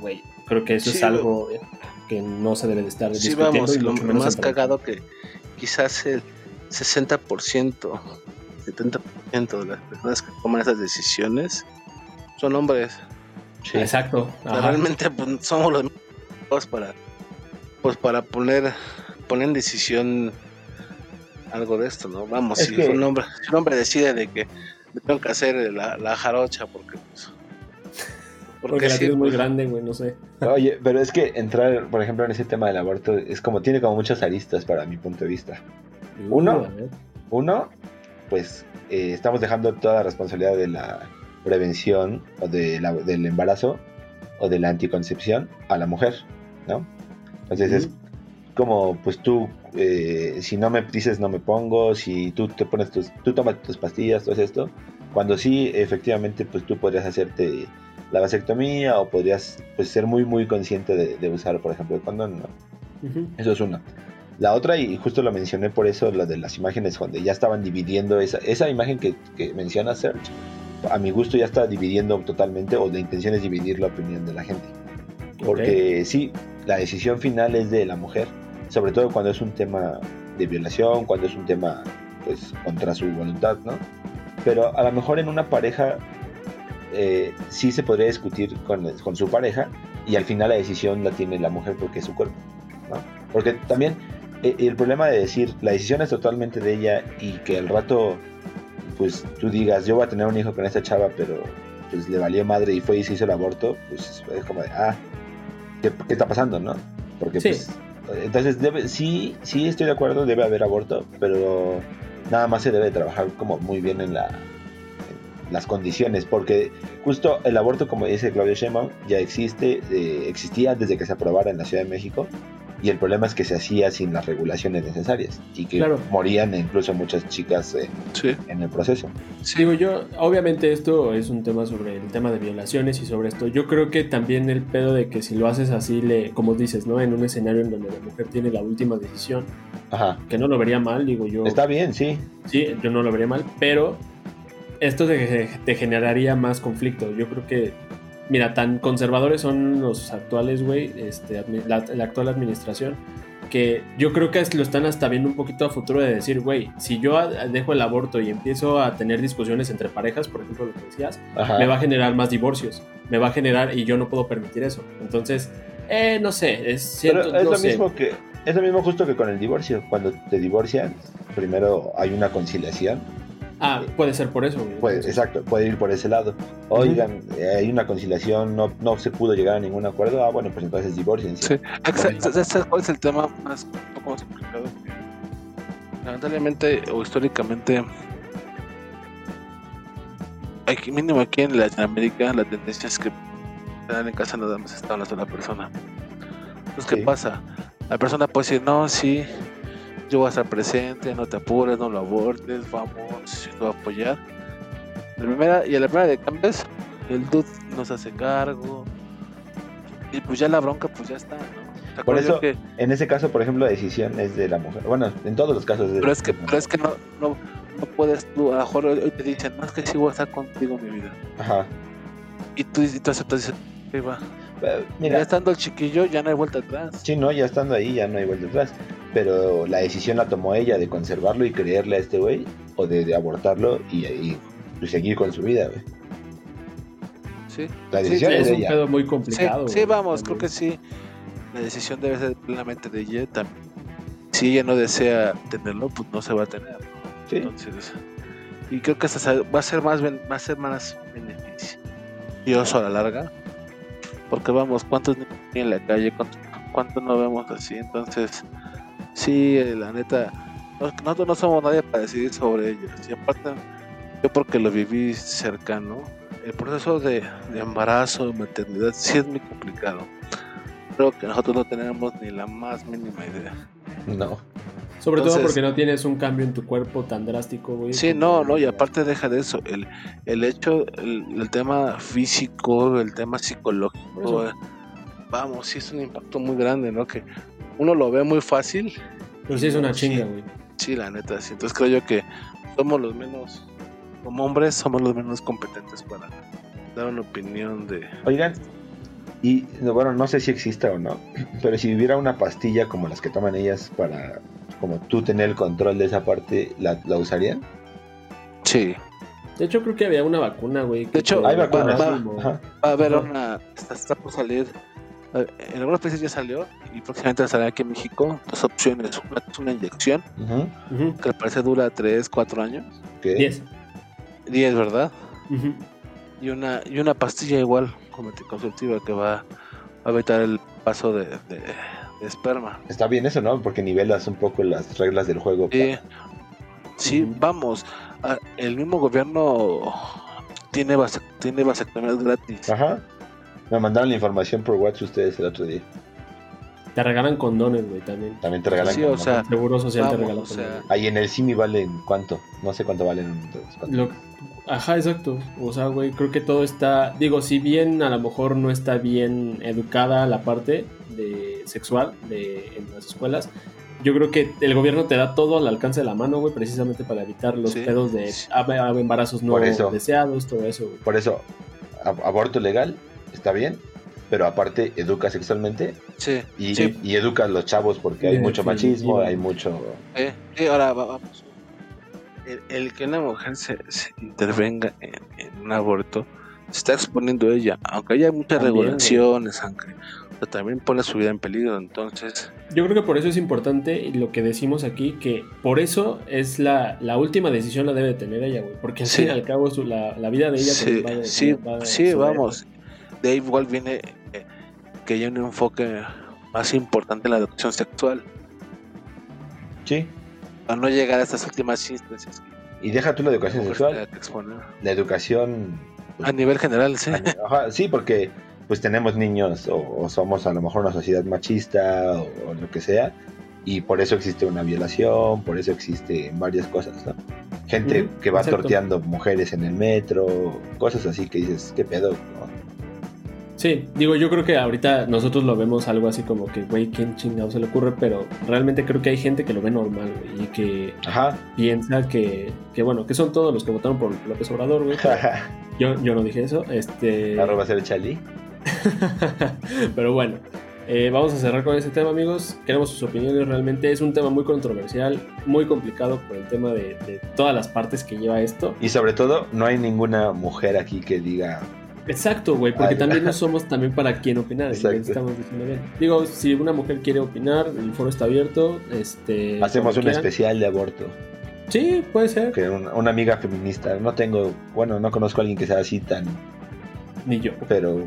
güey, creo que eso es algo que no se debe de estar sí, Vamos, lo, más cagado que quizás el 60%, 70% de las personas que toman esas decisiones son hombres. Sí. Exacto. Realmente pues, somos los mismos para pues para poner poner en decisión algo de esto, ¿no? Vamos, si, un hombre, si un hombre decide de que tengo que hacer la, la jarocha porque pues, porque, la tienes muy pues. grande, güey, no sé. Oye, pero es que entrar, por ejemplo, en ese tema del aborto es como tiene como muchas aristas para mi punto de vista. Uno, uno, pues eh, estamos dejando toda la responsabilidad de la prevención o de la, del embarazo o de la anticoncepción a la mujer, ¿no? Entonces es como, pues tú, eh, si no me dices no me pongo, si tú te pones tus, tú tomas tus pastillas, todo esto, cuando sí, efectivamente, pues tú podrías hacerte la vasectomía o podrías pues, ser muy, muy consciente de, usar, por ejemplo, el condón, ¿no? Eso es una. La otra, y justo lo mencioné por eso, la de las imágenes donde ya estaban dividiendo esa, esa imagen que, que menciona Serge, a mi gusto ya está dividiendo totalmente, o la intención es dividir la opinión de la gente. Porque sí, la decisión final es de la mujer, sobre todo cuando es un tema de violación, cuando es un tema pues contra su voluntad, ¿no? Pero a lo mejor en una pareja eh, sí se podría discutir con, con, su pareja y al final la decisión la tiene la mujer porque es su cuerpo, ¿no? Porque también eh, el problema de decir la decisión es totalmente de ella y que al rato pues tú digas yo voy a tener un hijo con esta chava pero pues le valió madre y fue y se hizo el aborto, pues es como de ah, ¿qué, está pasando, no? Porque pues entonces, debe, sí, sí estoy de acuerdo, debe haber aborto, pero nada más se debe trabajar como muy bien en, la, las condiciones, porque justo el aborto, como dice Claudio Sheinbaum, ya existe, eh, existía desde que se aprobara en la Ciudad de México, y el problema es que se hacía sin las regulaciones necesarias y que morían incluso muchas chicas en el proceso. Sí, digo yo, obviamente esto es un tema sobre el tema de violaciones y sobre esto. Yo creo que también el pedo de que si lo haces así, le, como dices, ¿no? En un escenario en donde la mujer tiene la última decisión, Ajá. que no lo vería mal, digo yo. Está bien, sí. Sí, yo no lo vería mal, pero esto te, te generaría más conflicto. Yo creo que Mira, tan conservadores son los actuales, güey, este, la, actual administración, que yo creo que lo están hasta viendo un poquito a futuro de decir, güey, si yo dejo el aborto y empiezo a tener discusiones entre parejas, por ejemplo, lo que decías, me va a generar más divorcios, me va a generar y yo no puedo permitir eso. Entonces, eh, no sé, es cierto. es lo mismo que es lo mismo justo que con el divorcio. Cuando te divorcian, primero hay una conciliación Ah, puede ser por eso. Puede, exacto, puede ir por ese lado. Oigan, eh, hay una conciliación, no, no se pudo llegar a ningún acuerdo. Ah, bueno, pues entonces divorcien. Sí, exacto. ¿Cuál es el tema más, un poco más complicado? Lamentablemente o históricamente, aquí, mínimo aquí en Latinoamérica, la tendencia es que en casa nada más está una sola persona. Entonces, ¿qué pasa? La persona puede decir, no, sí, yo voy a estar presente, no te apures, no lo abortes, vamos, voy a apoyar. La primera, y a la primera de cambios, el dude nos hace cargo. Y pues ya la bronca, pues ya está, ¿no? Por eso, que, en ese caso, por ejemplo, la decisión es de la mujer. Bueno, en todos los casos. pero, es que, pero es que no, no, no puedes tú, a lo mejor hoy te dicen, no es que sí voy a estar contigo mi vida. Ajá. Y tú, y tú aceptas, Ahí va. Eh, Ya Mira, estando el chiquillo, ya no hay vuelta atrás. sí, no, ya estando ahí ya no hay vuelta atrás. Pero la decisión la tomó ella de conservarlo y creerle a este güey, o de, de abortarlo y, y, seguir con su vida, güey. Sí, La Sí, decisión Sí, es es de un ella. pedo muy sí, complicado. sí, güey, vamos, creo también. que sí. La decisión debe ser plenamente de ella también. Si ella no desea tenerlo, pues no se va a tener. Sí. Entonces, y creo que hasta va a ser más va a ser más beneficioso a la larga. Porque vamos, ¿cuántos niños hay en la calle? ¿Cuántos, cuántos no vemos así? Entonces, sí, eh, la neta, no- nosotros no somos nadie para decidir sobre ellos. Y aparte, yo porque lo viví cercano, el proceso de, de embarazo, maternidad, sí es muy complicado. Creo que nosotros no tenemos ni la más mínima idea. No. Sobre todo porque no tienes un cambio en tu cuerpo tan drástico, güey. Sí, no, no, y aparte deja de eso, el, el hecho, el, el tema físico, el tema psicológico, eh, vamos, sí es un impacto muy grande, ¿no? Que uno lo ve muy fácil, Pero sí es una Sí. chinga, güey. sí, la neta, sí. Entonces creo yo que somos los menos, como hombres, somos los menos competentes para dar una opinión de... Oigan, y no, bueno, no sé si exista o no, pero si hubiera una pastilla como las que toman ellas para, como tú tener el control de esa parte, ¿la, la usarían? Sí, De hecho, creo que había una vacuna, güey. De hecho, Hay vacunas. va- a haber Ajá. una, está, está por salir, en algunos países ya salió y próximamente saldrá aquí en México, dos opciones, una es una inyección, que al parecer dura 3, 4 años. Ok. Diez. 10, ¿verdad? Y una, y una pastilla igual, anticonceptiva, que va a evitar el paso de, de- de esperma. Está bien eso, ¿no? Porque nivelas un poco las reglas del juego. Sí, vamos, el mismo gobierno tiene, vas- tiene vasectomías gratis. Ajá. Me mandaron la información por WhatsApp ustedes el otro día. Te regalan condones, güey, también. También te regalan Sí, o condones. sea, Seguro social te Vamos, regala o sea, condones. Ahí en el Simi valen cuánto? No sé cuánto valen. cuánto. Lo- Ajá, exacto. O sea, güey, creo que todo está. Digo, si bien a lo mejor no está bien educada la parte de sexual de, en las escuelas, yo creo que el gobierno te da todo al alcance de la mano, güey, precisamente para evitar los Sí. pedos de embarazos no deseados, todo eso, güey. Por eso, ab- aborto legal está bien, pero aparte educa sexualmente Sí, y, sí. y educa a los chavos porque hay mucho machismo, hay mucho... eh, sí, ahora va- vamos. El, el que una mujer se, se intervenga en, en un aborto se está exponiendo ella, aunque haya muchas También, regulaciones, aunque o sea, también pone su vida en peligro. Entonces, Yo creo que por eso es importante lo que decimos aquí, que por eso es la, la última decisión la debe tener ella, güey. Porque al Sí. fin y al cabo su- la, la vida de ella sí, va de- sí, va de- sí, vamos. De ahí igual viene eh, que haya un enfoque más importante en la educación sexual, Sí, para no llegar a estas últimas instancias y deja tú la educación sexual, la educación... pues, A nivel general, sí. Ajá, sí, porque pues tenemos niños o, o somos a lo mejor una sociedad machista o, o lo que sea y por eso existe una violación, por eso existe varias cosas, ¿no? Gente que va exacto. torteando mujeres en el metro, cosas así que dices, ¿qué pedo? no? Sí, digo, yo creo que ahorita nosotros lo vemos algo así como que, güey, ¿quién chingado se le ocurre? Pero realmente creo que hay gente que lo ve normal, güey, y que Ajá. piensa que, que, bueno, que son todos los que votaron por López Obrador, güey. Yo, yo no dije eso, este... Arroba ser Chali. Pero bueno, eh, vamos a cerrar con ese tema, amigos. Queremos sus opiniones. Realmente es un tema muy controversial, muy complicado por el tema de, de todas las partes que lleva esto. Y sobre todo, no hay ninguna mujer aquí que diga, Exacto, güey, porque Ay. también no somos también para quien opinar. Estamos diciendo bien. Digo, si una mujer quiere opinar, el foro está abierto. Este, hacemos un quieran. especial de aborto. Sí, puede ser. Que una, una amiga feminista, no tengo, bueno, no conozco a alguien que sea así tan, Ni yo. pero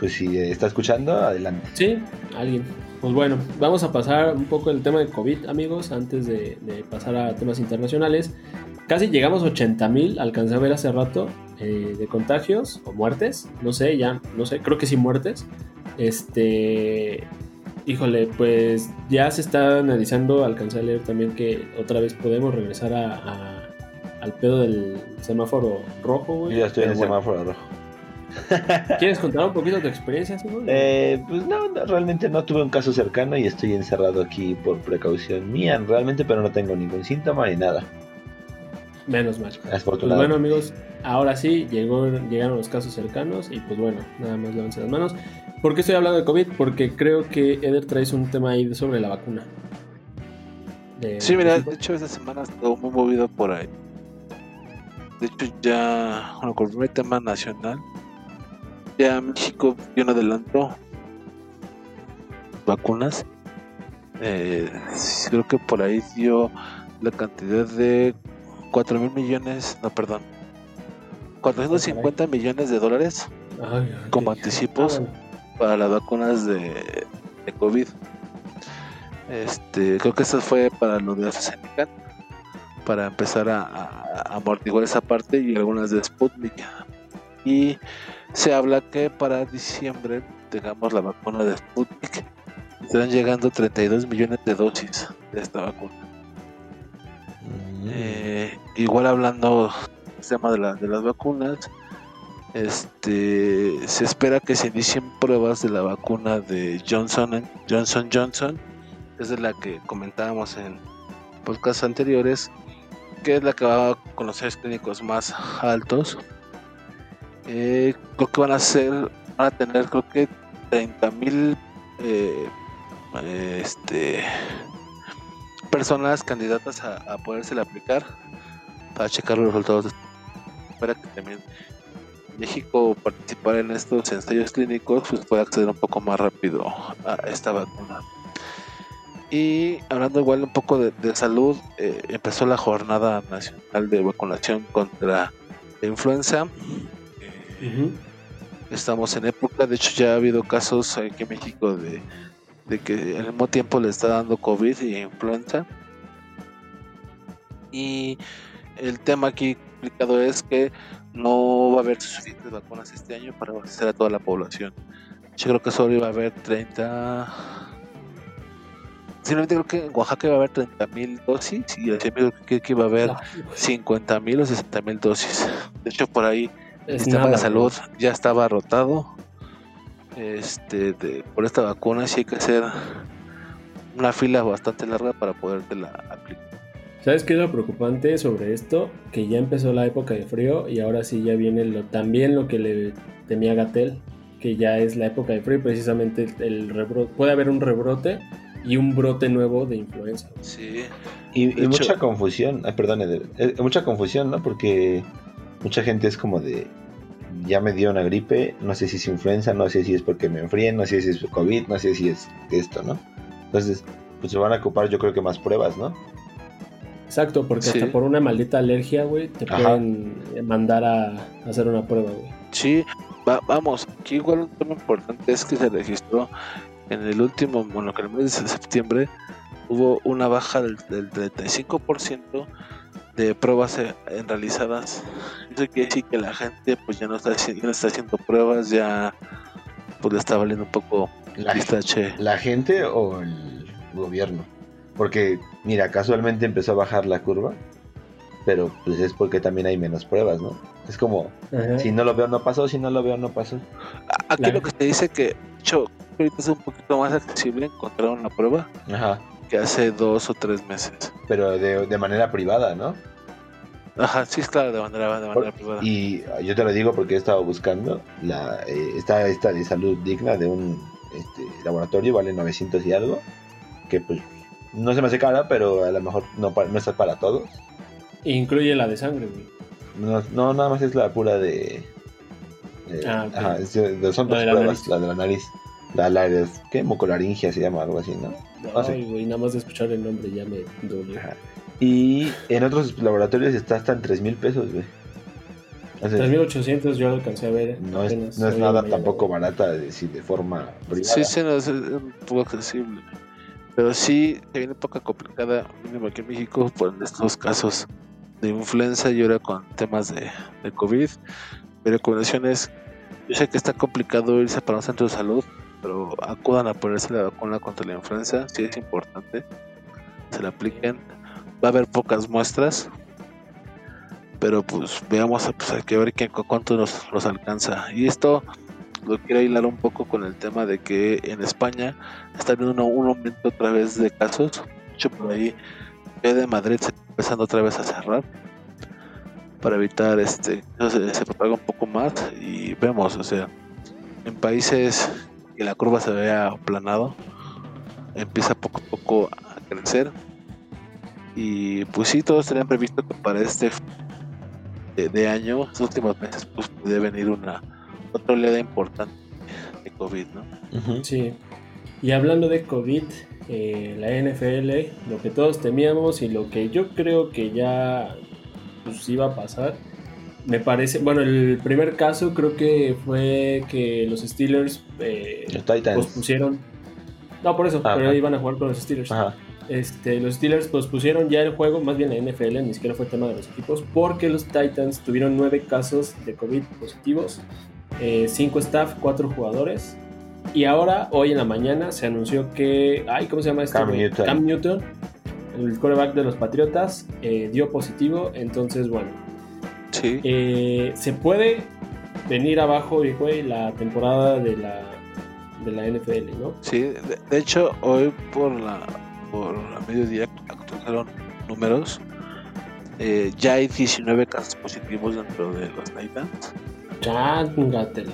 pues si está escuchando, adelante. Sí, alguien. Pues bueno, vamos a pasar un poco el tema de COVID, amigos, antes de, de pasar a temas internacionales. Casi llegamos a 80 mil, alcancé a ver hace rato, eh, de contagios o muertes. No sé, ya, no sé, creo que sí muertes. Este. Híjole, pues ya se está analizando, alcancé a leer también que otra vez podemos regresar a, a- al pedo del semáforo rojo, güey. Yo ya estoy en el bueno, semáforo rojo. ¿Quieres contar un poquito tu experiencia, Simón? Eh, pues no, no, realmente no tuve un caso cercano y estoy encerrado aquí por precaución mía, realmente, pero no tengo ningún síntoma ni nada. Menos mal. Pues bueno, amigos, ahora sí llegó, llegaron los casos cercanos y pues bueno, nada más levanten las manos. ¿Por qué estoy hablando de COVID? Porque creo que Eder traes un tema ahí sobre la vacuna. De- Sí, mira, de hecho esta semana estuvo muy movido por ahí. De hecho ya, bueno, con el primer tema nacional, ya México dio un adelanto vacunas. Eh, creo que por ahí dio la cantidad de 4 mil millones, no, perdón, 450 millones de dólares Ay, ay, como anticipos. Para las vacunas de, de COVID. Este, creo que eso fue para lo de AstraZeneca, para empezar a, a- a amortiguar esa parte y algunas de Sputnik. Y se habla que para diciembre tengamos la vacuna de Sputnik. Estarán llegando 32 millones de dosis de esta vacuna. Eh, igual hablando del tema de, la- de las vacunas, este se espera que se inicien pruebas de la vacuna de Johnson Johnson Johnson, es de la que comentábamos en podcasts anteriores, que es la que va con los ensayos clínicos más altos. Eh, creo que van a ser, van a tener creo que 30 mil este personas candidatas a, a poderse aplicar para checar los resultados de para que también México participar en estos ensayos clínicos pues pueda acceder un poco más rápido a esta vacuna. Y hablando igual un poco de, de salud eh, empezó la jornada nacional de vacunación contra la influenza. Eh, estamos en época, de hecho ya ha habido casos aquí en México de, de que al mismo tiempo le está dando COVID y influenza. Y el tema aquí complicado es que no va a haber suficientes vacunas este año para abastecer a toda la población. Yo creo que solo iba a haber 30... Simplemente creo que en Oaxaca iba a haber 30 mil dosis y el creo que iba a haber Ay, güey. 50 mil o 60 mil dosis. De hecho, por ahí el sistema de salud ya estaba rotado este de, por esta vacuna sí hay que hacer una fila bastante larga para podértela aplicar ¿Sabes qué es lo preocupante sobre esto? Que ya empezó la época de frío y ahora sí ya viene lo, también lo que le temía Gatel, que ya es la época de frío y precisamente el rebrote, puede haber un rebrote y un brote nuevo de influenza. sí Y, y hecho- mucha confusión, ay, perdón, Eder, eh, mucha confusión, ¿no? Porque mucha gente es como de, ya me dio una gripe, no sé si es influenza, no sé si es porque me enfríen, no sé si es COVID, no sé si es esto, ¿no? Entonces, pues se van a ocupar yo creo que más pruebas, ¿no? Exacto, porque Sí. hasta por una maldita alergia, güey, te Ajá. pueden mandar a, hacer una prueba, güey. sí va- vamos aquí igual un tema importante es que se registró en el último bueno que en el mes de septiembre hubo una baja del, del 35% de pruebas eh, en realizadas eso quiere decir que la gente pues ya no está ya no está haciendo pruebas ya pues le está valiendo un poco La, pistache ¿La gente o el gobierno? Porque, mira, casualmente empezó a bajar la curva, pero pues es porque también hay menos pruebas, ¿no? Es como, Ajá. si no lo veo no pasó, si no lo veo no pasó. Aquí La- lo que se dice que, de hecho, ahorita es un poquito más accesible encontrar una prueba Ajá. Que hace dos o tres meses. Pero de, de manera privada, ¿no? Ajá, sí, es claro, de manera, de manera privada. Y ah, yo te lo digo porque he estado buscando la eh, esta, esta de salud digna de un este, laboratorio, vale 900 y algo, que pues no se me hace cara, pero a lo mejor no, no está para todos. Incluye la de sangre, güey. No, no, nada más es la pura de... eh, Ah, ajá, es son La dos de la pruebas, nariz. la de la nariz. La, la de, ¿qué? Mocolaringia se llama, algo así, ¿no? Ay, güey, nada más de escuchar el nombre ya me dolió. Ajá. Y en otros laboratorios está hasta en 3 mil pesos, güey. O sea, 3.800 yo lo alcancé a ver. no es, no es nada tampoco barata de, si de forma privada. Sí, sí, no, es, es un poco accesible. Pero sí, se viene un poco complicada, mínimo aquí en México, por estos casos de influenza y ahora con temas de, de COVID. Mi recomendación es, yo sé que está complicado irse para un centro de salud, pero acudan a ponerse la vacuna contra la influenza, sí es importante, se la apliquen. Va a haber pocas muestras, pero pues veamos, pues hay que ver cu- cuánto nos, nos alcanza. Y esto lo quiero hilar un poco con el tema de que en España está habiendo un, aumento otra vez de casos. Hecho, por ahí, de Madrid se está empezando otra vez a cerrar. para evitar este que se, se propague un poco más y vemos, o sea, en países que la curva se vea aplanado, empieza poco a poco a crecer y pues sí, todos tenían previsto que para este de, de año, los últimos meses, pues debe venir una otra oleada importante de COVID, ¿no? Sí. Y hablando de COVID, eh, la NFL, lo que todos temíamos y lo que yo creo que ya pues, iba a pasar, me parece, bueno, el primer caso creo que fue que los Steelers eh, Los pospusieron. No, por eso, Ah, pero iban a jugar con los Steelers. Ajá. Este, los Steelers pospusieron ya el juego, más bien la NFL, ni siquiera fue tema de los equipos, porque los Titans tuvieron nueve casos de COVID positivos, eh, cinco staff, cuatro jugadores. Y ahora, hoy en la mañana, se anunció que. Ay, ¿cómo se llama este? Cam? Newton. Cam Newton, el quarterback de los Patriotas, eh, dio positivo. Entonces, bueno, Sí, eh, se puede venir abajo, güey, la temporada de la, de la NFL, ¿no? sí. De, de hecho, hoy por la por la mediodía actualizaron números. Eh, ya hay 19 casos positivos dentro de los Titans.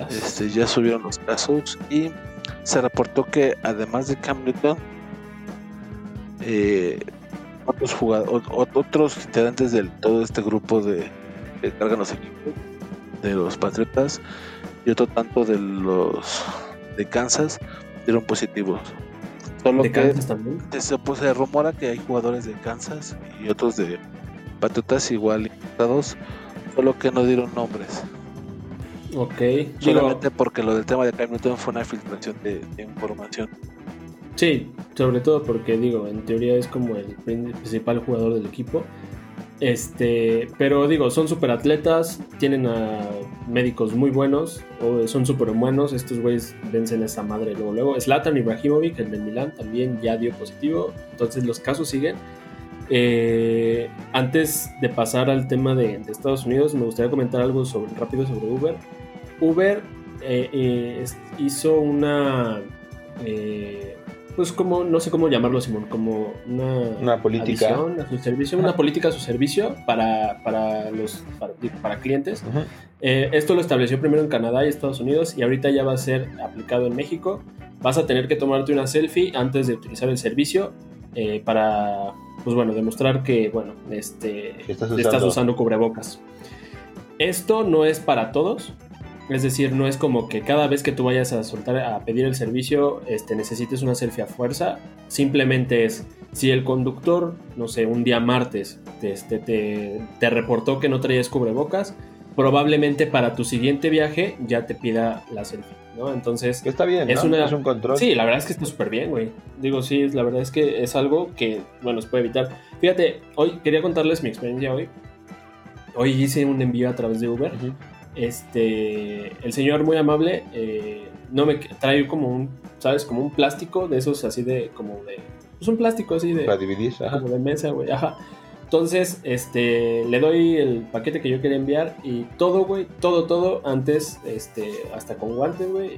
Este, ya subieron los casos y se reportó que además de Cam Newton, eh, otros jugadores, otros integrantes de todo este grupo de que cargan los equipos de los Patriotas y otro tanto de los de Kansas dieron positivos. Solo ¿De que Kansas también? se, pues, se rumora que hay jugadores de Kansas y otros de Patriotas igual infectados, solo que no dieron nombres. Ok. Digo, Solamente porque lo del tema de Cam Newton fue una filtración de, de información. sí, sobre todo porque digo, en teoría es como el prin- principal jugador del equipo. Este, pero digo, son super atletas, tienen a médicos muy buenos, o son súper buenos. Estos güeyes vencen esa madre luego. Luego, Zlatan Ibrahimovic, el de Milán, también ya dio positivo. Entonces, los casos siguen. Eh, antes de pasar al tema de, Estados Unidos, me gustaría comentar algo sobre, rápido sobre Uber. Uber eh, eh, hizo una. Pues como, no sé cómo llamarlo, Simón, como una, Una política. adición a su servicio, una política a su servicio para, para los para, para clientes. Eh, esto lo estableció primero en Canadá y Estados Unidos y ahorita ya va a ser aplicado en México. Vas a tener que tomarte una selfie antes de utilizar el servicio eh, para, pues bueno, demostrar que, bueno, este, estás estás usando. usando. usando cubrebocas. Esto no es para todos. Es decir, no es como que cada vez que tú vayas a soltar a pedir el servicio, este, necesites una selfie a fuerza. Simplemente es si el conductor, no sé, un día martes te, este, te, te reportó que no traías cubrebocas, probablemente para tu siguiente viaje ya te pida la selfie, ¿no? Entonces, está bien, Es ¿no? una- Es un control. Sí, la verdad es que está súper bien, güey. Digo, sí, la verdad es que es algo que, bueno, se puede evitar. Fíjate, hoy quería contarles mi experiencia hoy. Hoy hice un envío a través de Uber. Este, el señor muy amable, eh, no me trae como un, ¿sabes? Como un plástico de esos así de, como de, pues un plástico así de, Para dividir. ajá. como de mesa, güey, ajá. Entonces, este, le doy el paquete que yo quería enviar y todo, güey, todo, todo, antes, este, hasta con guantes, güey,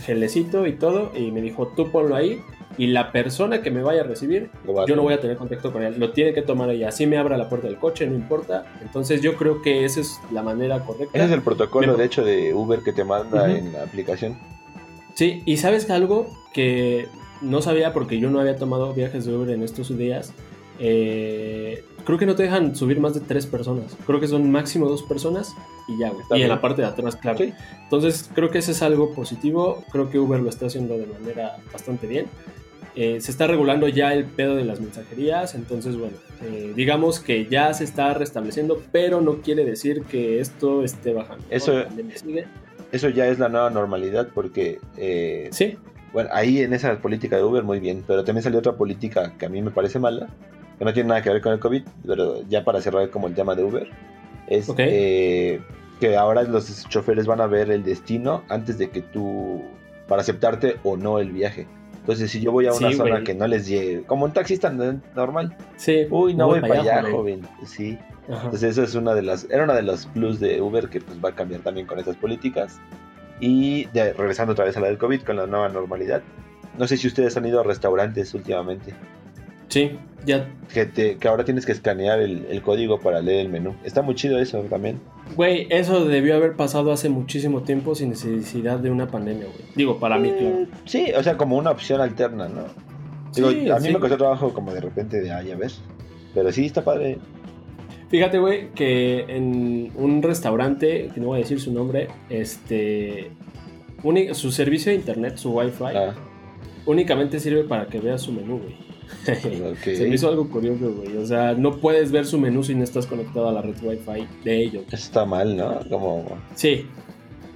gelecito y todo, y me dijo, tú ponlo ahí, y la persona que me vaya a recibir, yo no voy a tener contacto con él, lo tiene que tomar ella, así me abra la puerta del coche, no importa, entonces yo creo que esa es la manera correcta. Ese es el protocolo, Me- de hecho, de Uber que te manda en la aplicación. Sí, y sabes algo que no sabía porque yo no había tomado viajes de Uber en estos días. Eh, creo que no te dejan subir más de tres personas. Creo que son máximo dos personas y ya, güey. Y en la parte de atrás, claro. Sí. Entonces, creo que ese es algo positivo. Creo que Uber lo está haciendo de manera bastante bien. Eh, se está regulando ya el pedo de las mensajerías. Entonces, bueno, eh, digamos que ya se está restableciendo, pero no quiere decir que esto esté bajando. Eso- sigue. Eso ya es la nueva normalidad porque, eh, Sí, bueno, ahí en esa política de Uber muy bien, pero también salió otra política que a mí me parece mala, que no tiene nada que ver con el COVID, pero ya para cerrar como el tema de Uber, es eh, que ahora los choferes van a ver el destino antes de que tú, para aceptarte o no el viaje. Entonces, si yo voy a una Sí, zona que no les llegue, como un taxista normal, sí. uy, no voy para allá, joven. joven. Sí, Ajá. entonces eso es una de las, era una de las plus de Uber que pues va a cambiar también con estas políticas. Y de- regresando otra vez a la del COVID con la nueva normalidad. No sé si ustedes han ido a restaurantes últimamente. Sí, ya. Que, te, que ahora tienes que escanear el, el código para leer el menú. Está muy chido eso también. Güey, eso debió haber pasado hace muchísimo tiempo sin necesidad de una pandemia, güey. Digo, para mí, claro. Eh, Sí, o sea, como una opción alterna, ¿no? Digo, Sí, a mí sí. me costó trabajo como de repente de, ah, ya ves. Pero sí, está padre. Fíjate, güey, que en un restaurante, que no voy a decir su nombre, este. su servicio de internet, su wifi, Ah, únicamente sirve para que veas su menú, güey. Se me hizo algo curioso, güey. O sea, no puedes ver su menú si no estás conectado a la red wifi de ellos. Eso está mal, ¿no? Como... Sí,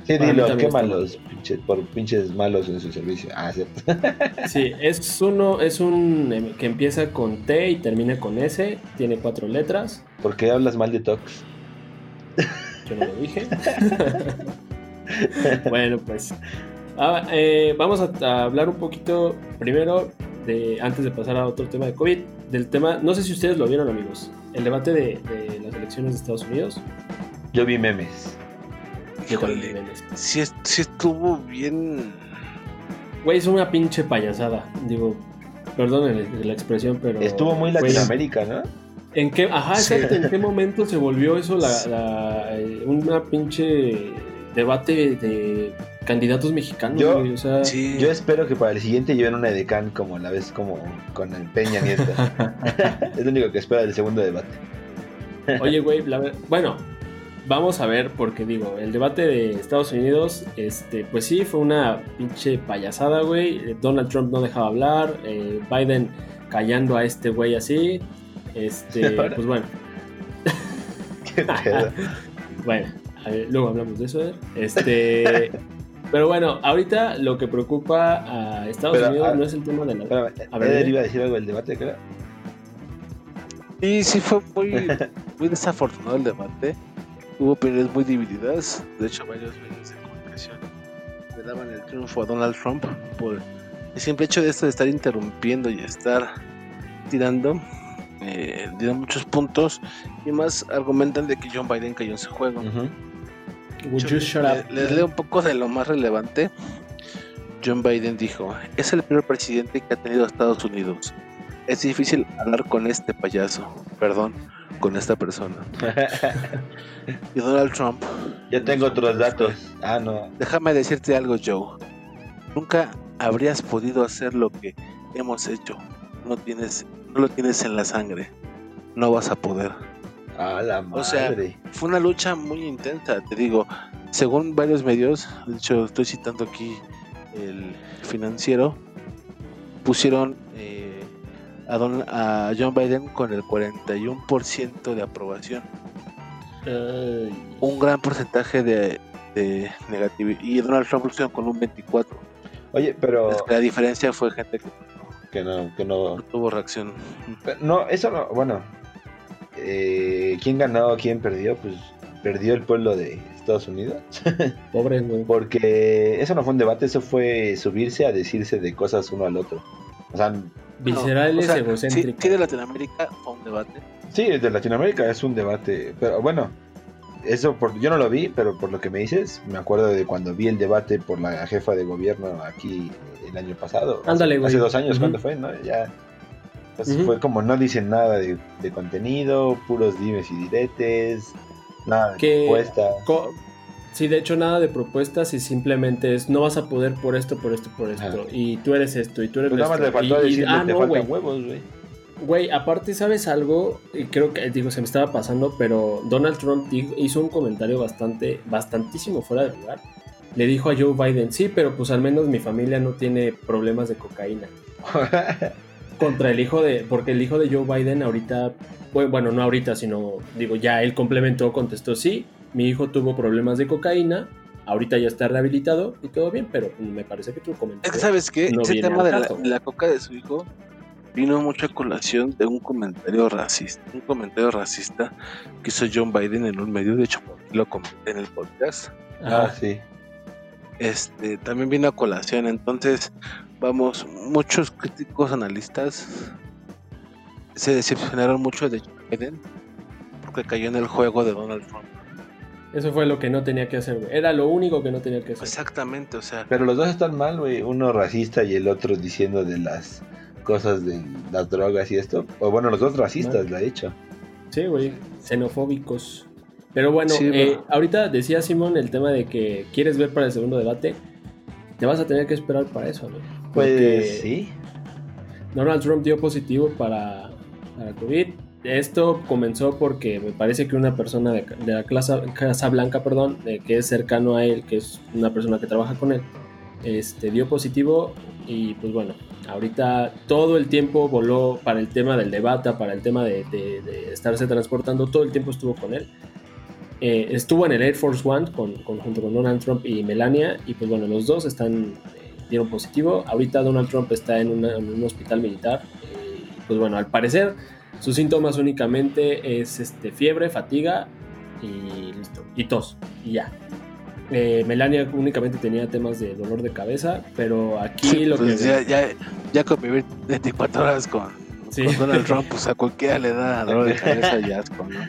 Sí, Para dilo, qué malos, pinche- por pinches malos en su servicio. Ah, cierto. sí, es uno, es un em, que empieza con T y termina con S, tiene cuatro letras. ¿Por qué hablas mal de Tox? Yo no lo dije. bueno, pues. ah, eh, vamos a, a hablar un poquito primero, de, antes de pasar a otro tema de COVID, del tema, no sé si ustedes lo vieron amigos, el debate de, de las elecciones de Estados Unidos. Yo vi memes. Híjole, memes. sí, sí estuvo bien. Güey, es una pinche payasada. Digo, perdonen la expresión, pero. Estuvo muy Latinoamérica, ¿no? ¿En qué, ajá, Sí. exacto, ¿en qué momento se volvió eso la, la- eh, una pinche debate de candidatos mexicanos? Yo- güey? O sea, Sí. Yo espero que para el siguiente lleven una edecán como la vez como con el Peña Nieto. es lo único que espero del segundo debate. Oye, güey, la ver- bueno, vamos a ver, porque digo, el debate de Estados Unidos, este, pues sí, fue una pinche payasada, güey. Donald Trump no dejaba hablar, eh, Biden callando a este güey así. Este, pues bueno, Qué pedo. bueno, a ver, luego hablamos de eso. ¿eh? Este, pero bueno, ahorita lo que preocupa a Estados Pero, Unidos ah, no es el tema de la. Espérame, A ver, iba a decir algo del debate, creo. Y sí fue muy, muy desafortunado el debate. Hubo opiniones muy divididas. De hecho, varios medios de comunicación le daban el triunfo a Donald Trump por el simple hecho de esto de estar interrumpiendo y estar tirando. Eh, dieron muchos puntos y más argumentan de que John Biden cayó en su juego. Ujú. Would you shut up? Le- Les leo un poco de lo más relevante. John Biden dijo, es el primer presidente que ha tenido Estados Unidos. Es difícil hablar con este payaso, perdón, con esta persona. Y Donald Trump, Yo tengo otros datos. Ah, no. déjame decirte algo, Joe. Nunca habrías podido hacer lo que hemos hecho. No tienes, no lo tienes en la sangre. No vas a poder. Ah, la madre. O sea, fue una lucha muy intensa, te digo. Según varios medios, de hecho estoy citando aquí el financiero, pusieron eh, a, Don- a John Biden con el 41% de aprobación, Ay, un gran porcentaje de, de negatividad, y Donald Trump pusieron con un 24%. Oye, pero Es que La diferencia fue gente que que no, que no. no tuvo reacción. No, eso no. Bueno, eh, ¿quién ganó, quién perdió? Pues perdió el pueblo de Estados Unidos. pobre, güey. Porque eso no fue un debate, eso fue subirse a decirse de cosas uno al otro. O sea, Viscerales, No, o sea, sí, sí de Latinoamérica fue un debate. sí, de Latinoamérica es un debate. Pero bueno, eso por, yo no lo vi, pero por lo que me dices, me acuerdo de cuando vi el debate por la jefa de gobierno aquí el año pasado. Hace- Ándale, hace, güey. dos años, Ujú. ¿cuándo fue? ¿No? Ya. Entonces fue como no dicen nada de, de contenido, puros dimes y diretes, nada de Que- propuesta. Co- Sí, de hecho nada de propuestas y simplemente es no vas a poder por esto, por esto, por esto. Ajá. Y tú eres esto y tú eres Pues nada más esto. le faltó Y- y- ah, te no, faltan güey. huevos, güey. Güey, aparte, ¿sabes algo? Y creo que, digo, se me estaba pasando, pero Donald Trump hizo un comentario bastante, bastantísimo fuera de lugar. Le dijo a Joe Biden, sí, pero pues al menos mi familia no tiene problemas de cocaína. Contra el hijo de, porque el hijo de Joe Biden ahorita, bu- bueno, no ahorita, sino, digo, ya él complementó, contestó, sí, mi hijo tuvo problemas de cocaína, ahorita ya está rehabilitado y todo bien, pero me parece que tu Es comentario... que, ¿sabes qué? no Ese tema de la, coca de su hijo vino mucho a colación de un comentario racista. Un comentario racista que hizo John Biden en un medio, de hecho, lo comenté en el podcast. ah, sí. Este, también vino a colación. Entonces, vamos, muchos críticos analistas se decepcionaron mucho de Joe Biden porque cayó en el juego de Donald Trump. Eso fue lo que no tenía que hacer, güey. Era lo único que no tenía que hacer. Exactamente, o sea, Pero los dos están mal, güey. Uno racista y el otro diciendo de las cosas de las drogas y esto. O bueno, los dos racistas, la he hecho. Sí, güey, xenofóbicos. Pero bueno, Sí, eh, bueno. ahorita decía Simón el tema de que quieres ver para el segundo debate. Te vas a tener que esperar para eso, ¿no? Pues sí. Donald Trump dio positivo para, para COVID. Esto comenzó porque me parece que una persona de, de la Casa, Casa Blanca, perdón, de que es cercano a él, que es una persona que trabaja con él, este, dio positivo y pues bueno, ahorita todo el tiempo voló para el tema del debate, para el tema de, de- de estarse transportando, todo el tiempo estuvo con él. Eh, estuvo en el Air Force One con, con- junto con Donald Trump y Melania y pues bueno, los dos están, dieron positivo. Ahorita Donald Trump está en, una- en un hospital militar. eh, pues bueno, al parecer sus síntomas únicamente es este, fiebre, fatiga y listo, y tos, y ya. Eh, Melania únicamente tenía temas de dolor de cabeza, pero aquí Sí, lo pues que... ya, ya, ya convivir 24 horas con, Sí. con Donald Trump, pues a cualquiera le da dolor de cabeza y asco, ¿no?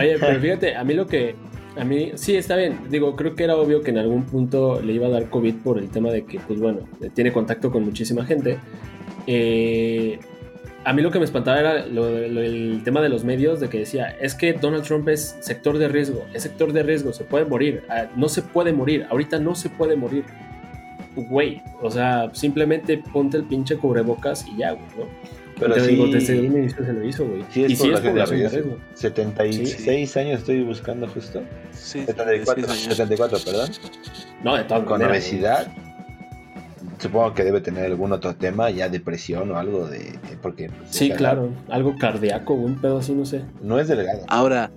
Oye, pero fíjate, a mí lo que. A mí, sí, está bien. Digo, creo que era obvio que en algún punto le iba a dar COVID por el tema de que, pues bueno, tiene contacto con muchísima gente. Eh, a mí lo que me espantaba era lo- lo- el tema de los medios, de que decía, es que Donald Trump es sector de riesgo, es sector de riesgo, se puede morir. Ah, no se puede morir, ahorita no se puede morir. Güey, o sea, simplemente ponte el pinche cubrebocas y ya, güey, ¿no? Pero Te sí, digo, desde un inicio se lo hizo, güey. sí es y sí es de riesgo. riesgo. 76 años estoy buscando justo. Sí, 74, 16 años. 74, perdón. No, de todas Con maneras, obesidad. Supongo que debe tener algún otro tema, ya depresión o algo de... Porque pues, Sí, claro. Algo cardíaco, un pedo así, no sé. No es delgado. Ahora,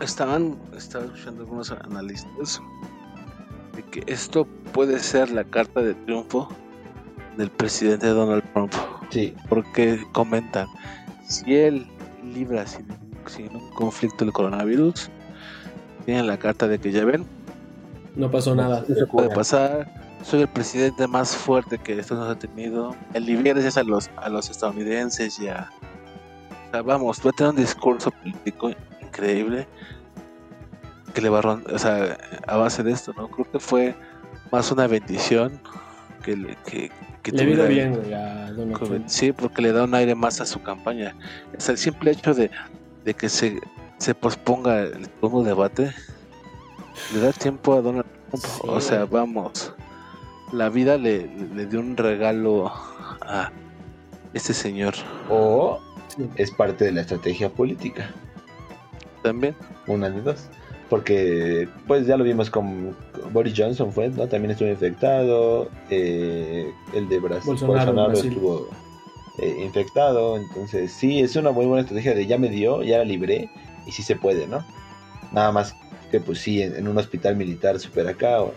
estaban, estaba escuchando algunos analistas de que esto puede ser la carta de triunfo del presidente Donald Trump. Sí, Porque comentan, si él libra sin, sin un conflicto el coronavirus, tienen la carta de que ya ven, No pasó nada. no puede pasar, soy el presidente más fuerte que esto nos ha tenido, el libre gracias a los, a los estadounidenses y a... O sea, vamos, va a tener un discurso político increíble que le va a o sea, a base de esto, ¿no? Creo que fue más una bendición que, que, que Le tuviera- bien, güey, a Donald Trump. Sí, porque le da un aire más a su campaña. O sea, el simple hecho de, de que se, se posponga el segundo debate le da tiempo a Donald Trump. Sí. O sea, vamos, la vida le, le dio un regalo a este señor o es parte de la estrategia política. también. Una de dos. Porque, pues ya lo vimos con Boris Johnson, fue, ¿no? También estuvo infectado. eh, el de Brasil, Bolsonaro, Bolsonaro, Brasil. estuvo eh, infectado. Entonces, sí, es una muy buena estrategia de ya me dio, ya la libré. Y sí se puede, ¿no? Nada más que, pues sí, en, en un hospital militar super acá o, o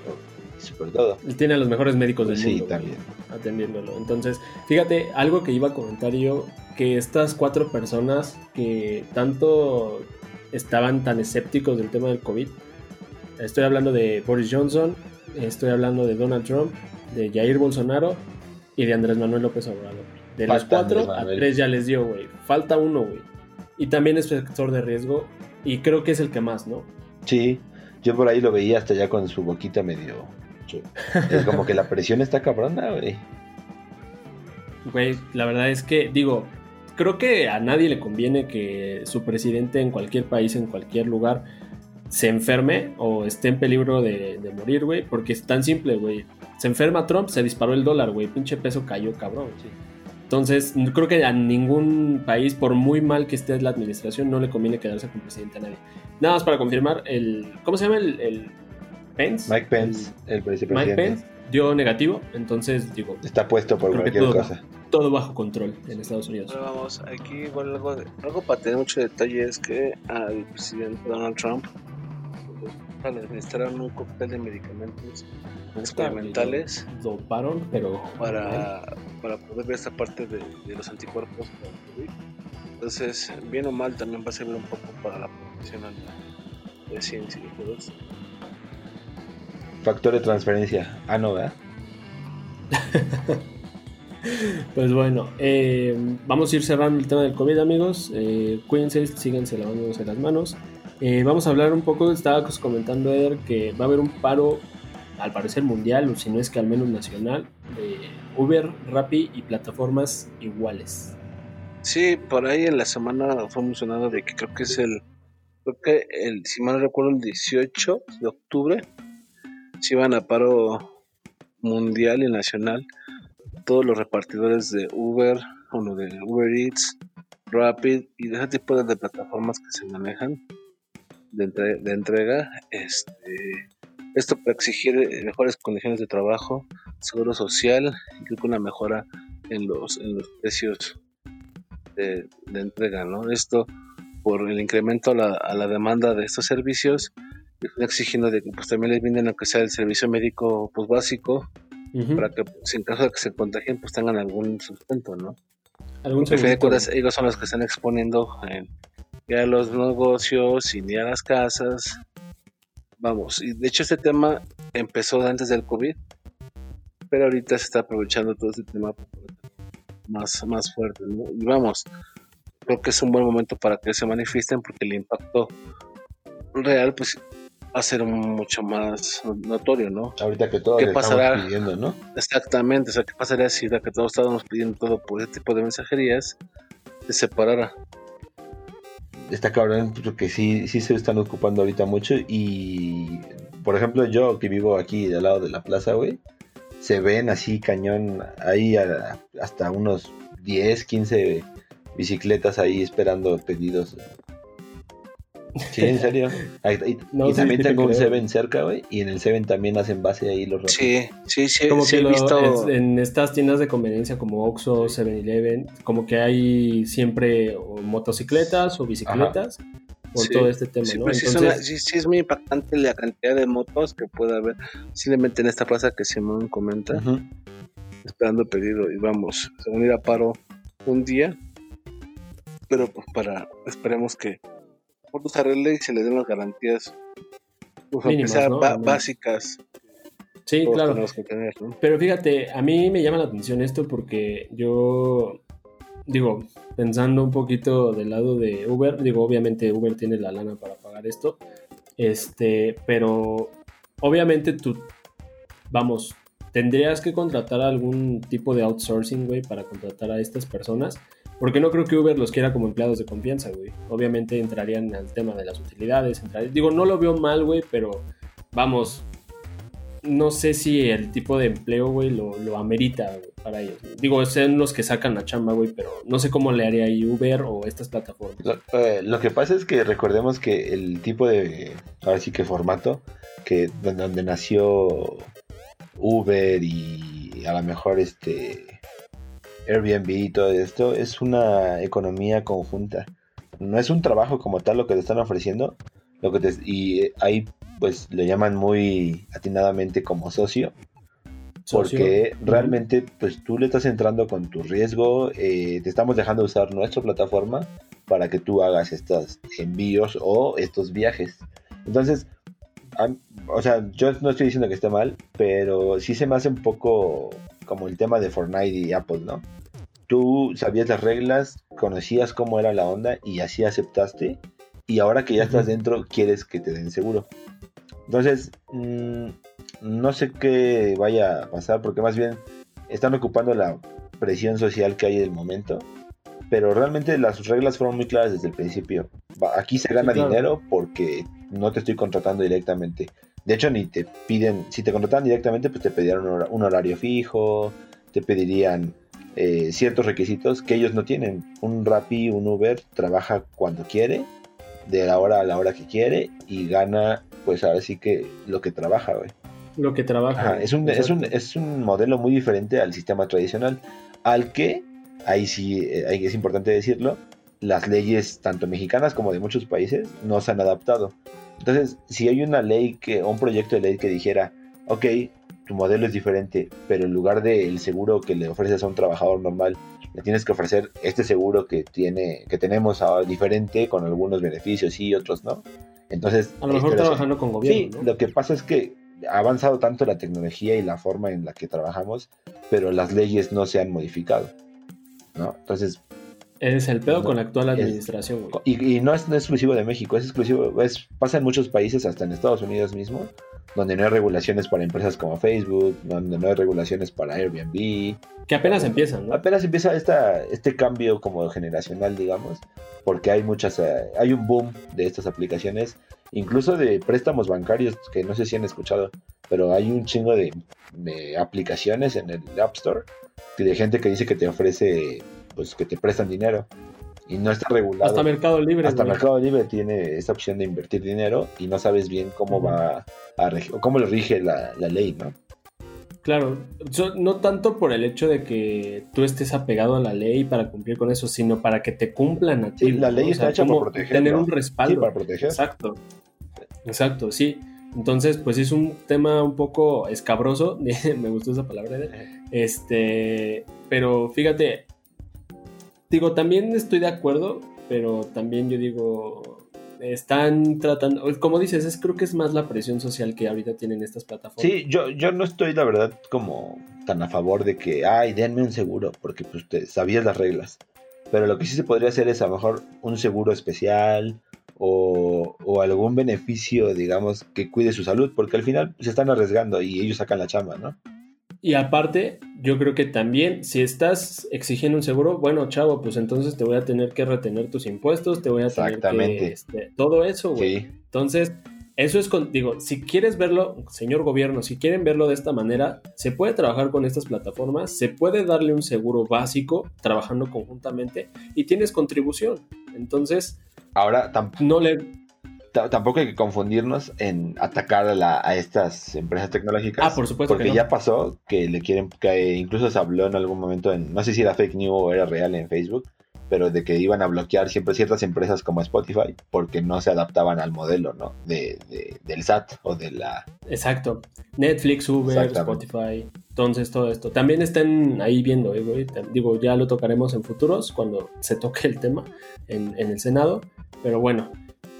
super todo. Él tiene a los mejores médicos del Sí, mundo. güey, también. Atendiéndolo. Entonces, fíjate, algo que iba a comentar yo, que estas cuatro personas que tanto estaban tan escépticos del tema del COVID, estoy hablando de Boris Johnson, estoy hablando de Donald Trump, de Jair Bolsonaro y de Andrés Manuel López Obrador. De los Falta cuatro, Andrés a tres ya les dio, güey. Falta uno, güey. Y también es sector de riesgo y creo que es el que más, ¿no? Sí, yo por ahí lo veía hasta ya con su boquita medio. Es como que la presión está cabrona, güey. Güey, la verdad es que, digo, creo que a nadie le conviene que su presidente en cualquier país, en cualquier lugar, se enferme o esté en peligro de, de morir, güey, porque es tan simple, güey. Se enferma Trump, se disparó el dólar, güey, pinche peso cayó, cabrón. Entonces, no- creo que a ningún país, por muy mal que esté la administración, no le conviene quedarse con presidente a nadie. Nada más para confirmar, el. ¿Cómo se llama el, el Pence? Mike Pence, el Mike vicepresidente, Pence dio negativo, entonces digo, está puesto por cualquier todo cosa. todo bajo control en Estados Unidos. Pero vamos, aquí igual algo, algo para tener mucho detalle es que al presidente Donald Trump le administraron un cóctel de medicamentos experimentales Lo doparon, pero para, para poder ver esta parte de, de los anticuerpos. Entonces, bien o mal, también va a servir un poco para la la- de ciencia y todo eso. Factor de transferencia. Ah, no, ¿verdad? Pues bueno, eh, vamos a ir cerrando el tema del COVID, amigos. Eh, cuídense, síganse lavándose las manos. Eh, vamos a hablar un poco, estaba comentando Eder que va a haber un paro al parecer mundial, o si no es que al menos nacional, de Uber, Rappi y plataformas iguales. Sí, por ahí en la semana fue mencionado de que creo que es el, creo que el, si mal no recuerdo, el 18 de octubre, se iban a paro mundial y nacional todos los repartidores de Uber, uno de Uber Eats, Rapid y de ese tipo de plataformas que se manejan de, de entrega, este, esto para exigir mejores condiciones de trabajo, seguro social y creo que una mejora en los, en los precios de, entrega, ¿no? Esto por el incremento a la, a la demanda de estos servicios, exigiendo de que pues también les vienen aunque sea el servicio médico pues básico, para que pues, en caso de que se contagien pues tengan algún sustento, ¿no? Algún ellos son los que están exponiendo en, a los negocios y ni a las casas. Vamos, y de hecho este tema empezó antes del COVID, pero ahorita se está aprovechando todo este tema más, más fuerte, Y vamos, creo que es un buen momento para que se manifiesten porque el impacto real pues va a ser mucho más notorio, ¿no? Ahorita que todos ¿Qué pasará? pidiendo, ¿no? Exactamente, o sea, ¿qué pasaría si da que todos estábamos pidiendo todo por este tipo de mensajerías se separara? Está cabrón porque sí, sí se están ocupando ahorita mucho y, por ejemplo, yo que vivo aquí al lado de la plaza, güey, se ven así cañón, ahí hasta unos 10, 15 bicicletas ahí esperando pedidos. Sí, en serio. y también tengo un Seven cerca, güey. Y en el Seven también hacen base ahí los Sí, sí, sí. Como que he visto... en estas tiendas de conveniencia como Oxxo, 7-Eleven, como que hay siempre motocicletas o bicicletas por todo este tema, ¿no? sí, sí, es muy impactante la cantidad de motos que puede haber simplemente en esta plaza que Simón comenta, esperando pedido y vamos, se van a ir a paro un día, pero pues para, esperemos que por arregle y se le den las garantías, pues, básicas. Sí, claro. Pero fíjate, a mí me llama la atención esto porque yo digo, pensando un poquito del lado de Uber, digo, obviamente Uber tiene la lana para pagar esto, este, pero obviamente tú, vamos, tendrías que contratar algún tipo de outsourcing, güey, para contratar a estas personas, porque no creo que Uber los quiera como empleados de confianza, güey. Obviamente entrarían al tema de las utilidades, digo, no lo veo mal, güey, pero vamos, no sé si el tipo de empleo, güey, lo, lo amerita para ellos. Digo, son los que sacan la chamba, güey, pero no sé cómo le haría ahí Uber o estas plataformas. Eh, lo, que pasa es que recordemos que el tipo de, ahora sí que formato, que donde, nació Uber y a lo mejor este Airbnb y todo esto, es una economía conjunta. No es un trabajo como tal lo que te están ofreciendo, lo que te, y hay pues lo llaman muy atinadamente como socio. Porque realmente, pues tú le estás entrando con tu riesgo, eh, te estamos dejando usar nuestra plataforma para que tú hagas estos envíos o estos viajes. Entonces, o sea, yo no estoy diciendo que esté mal, pero sí se me hace un poco como el tema de Fortnite y Apple, ¿no? Tú sabías las reglas, conocías cómo era la onda y así aceptaste. Y ahora que ya estás dentro, quieres que te den seguro. Entonces, mm, no sé qué vaya a pasar, porque más bien están ocupando la presión social que hay en el momento. Pero realmente las reglas fueron muy claras desde el principio. Aquí se gana dinero porque no te estoy contratando directamente. De hecho, ni te piden, si te contratan directamente, pues te pedirían un, horario fijo, te pedirían eh, ciertos requisitos que ellos no tienen. Un Rappi, un Uber trabaja cuando quiere, de la hora a la hora que quiere y gana pues ahora sí que lo que trabaja, güey. Lo que trabaja. es, un, es, un, es un modelo muy diferente al sistema tradicional, al que, ahí sí eh, es importante decirlo, las leyes, tanto mexicanas como de muchos países, no se han adaptado. Entonces, si hay una ley que, un proyecto de ley que dijera, ok, tu modelo es diferente, pero en lugar del seguro que le ofreces a un trabajador normal, le tienes que ofrecer este seguro que tiene, que tenemos ahora diferente, con algunos beneficios y otros no. Entonces, a lo mejor trabajando con gobierno. Sí, lo que pasa es que ha avanzado tanto la tecnología y la forma en la que trabajamos, pero las leyes no se han modificado. ¿no? Entonces, Es el pedo No, con la actual administración, güey. Y, y no es no es exclusivo de México, es exclusivo, es, pasa en muchos países, hasta en Estados Unidos mismo, donde no hay regulaciones para empresas como Facebook, donde no hay regulaciones para Airbnb. Que apenas empiezan, ¿no? Apenas empieza esta, este cambio como generacional, digamos, porque hay muchas, eh, hay un boom de estas aplicaciones, incluso de préstamos bancarios, que no sé si han escuchado, pero hay un chingo de, de aplicaciones en el App Store de gente que dice que te ofrece, pues que te prestan dinero y no está regulado. Hasta Mercado Libre. Hasta güey. Mercado Libre tiene esta opción de invertir dinero y no sabes bien cómo va a o cómo lo rige la, la ley, ¿no? Claro, So- no tanto por el hecho de que tú estés apegado a la ley para cumplir con eso, sino para que te cumplan a ti. Sí, la ¿no? ley O está sea, hecha por proteger, Tener ¿no? un respaldo. Sí, para proteger. Exacto. Exacto, sí. Entonces, pues es un tema un poco escabroso. Me gustó esa palabra. Eder. Este, pero fíjate, digo, también estoy de acuerdo, pero también yo digo, están tratando, como dices, es, creo que es más la presión social que ahorita tienen estas plataformas. Sí, yo, yo no estoy, la verdad, como tan a favor de que, ay, denme un seguro, porque pues te sabías las reglas. Pero lo que sí se podría hacer es a lo mejor un seguro especial o, o algún beneficio, digamos, que cuide su salud, porque al final se están arriesgando y ellos sacan la chamba, ¿no? Y aparte, yo creo que también, si estás exigiendo un seguro, bueno, chavo, pues entonces te voy a tener que retener tus impuestos, te voy a tener que, este, todo eso, güey. Sí, Entonces, eso es, con, digo, si quieres verlo, señor gobierno, si quieren verlo de esta manera, se puede trabajar con estas plataformas, se puede darle un seguro básico trabajando conjuntamente y tienes contribución. Entonces, ahora tam- no le... ta- tampoco hay que confundirnos en atacar a, la- a estas empresas tecnológicas. Ah, por supuesto Porque que no. ya pasó que le quieren, que incluso se habló en algún momento, en, no sé si era fake news o era real en Facebook, pero de que iban a bloquear siempre ciertas empresas como Spotify porque no se adaptaban al modelo, ¿no? De, de- del SAT o de la... Exacto. Netflix, Uber. Spotify. Entonces, todo esto. También están ahí viendo, eh, güey. Digo, ya lo tocaremos en futuros cuando se toque el tema en, en el Senado. Pero bueno,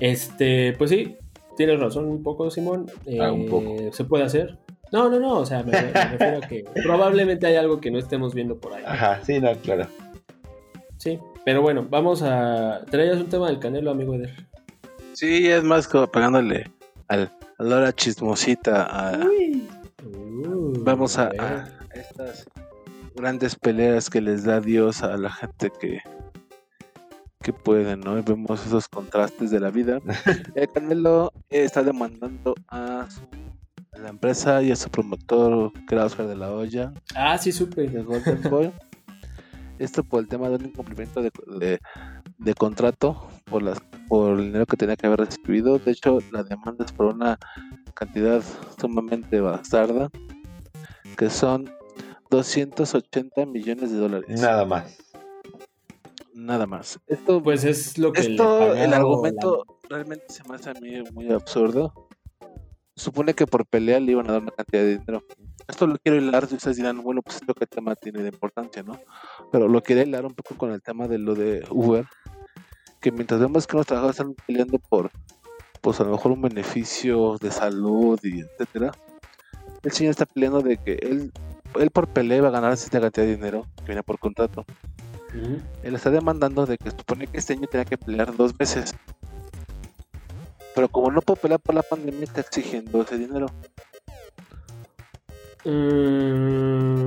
este, pues sí, tienes razón un poco, Simón. Ah, un Eh, poco. Se puede hacer. No, no, no. O sea, me, me refiero a que probablemente hay algo que no estemos viendo por ahí. Ajá, sí, no, claro. Sí. Pero bueno, vamos a. Traías un tema del Canelo, amigo Eder. Sí, es más como pegándole al, a la hora chismosita. a- Uh, vamos a estas grandes peleas que les da Dios a la gente que, que puede, ¿no? Y vemos esos contrastes de la vida. El Canelo está demandando a, su- a la empresa y a su promotor, que era Oscar de la Hoya, Ah, sí, supe. de Golden Boy. Esto por el tema de un incumplimiento de, de- de contrato por, las, por el dinero que tenía que haber recibido. De hecho, la demanda es por una cantidad sumamente bastarda, que son 280 millones de dólares. Nada más. Nada más. Esto, Pues es lo que. esto el argumento realmente se me hace a mí muy absurdo. Supone que por pelea le iban a dar una cantidad de dinero. Esto lo quiero hilar, y ustedes dirán, bueno, pues esto qué tema tiene de importancia, ¿no? Pero lo quiero hilar un poco con el tema de lo de Uber, que mientras vemos que los trabajadores están peleando por, pues a lo mejor un beneficio de salud y etcétera, el señor está peleando de que él, él por pelea iba a ganar cierta cantidad de dinero que viene por contrato. Él está demandando de que supone que este año tenía que pelear dos veces. Pero como no puede pelear por la pandemia, está exigiendo ese dinero. Mm,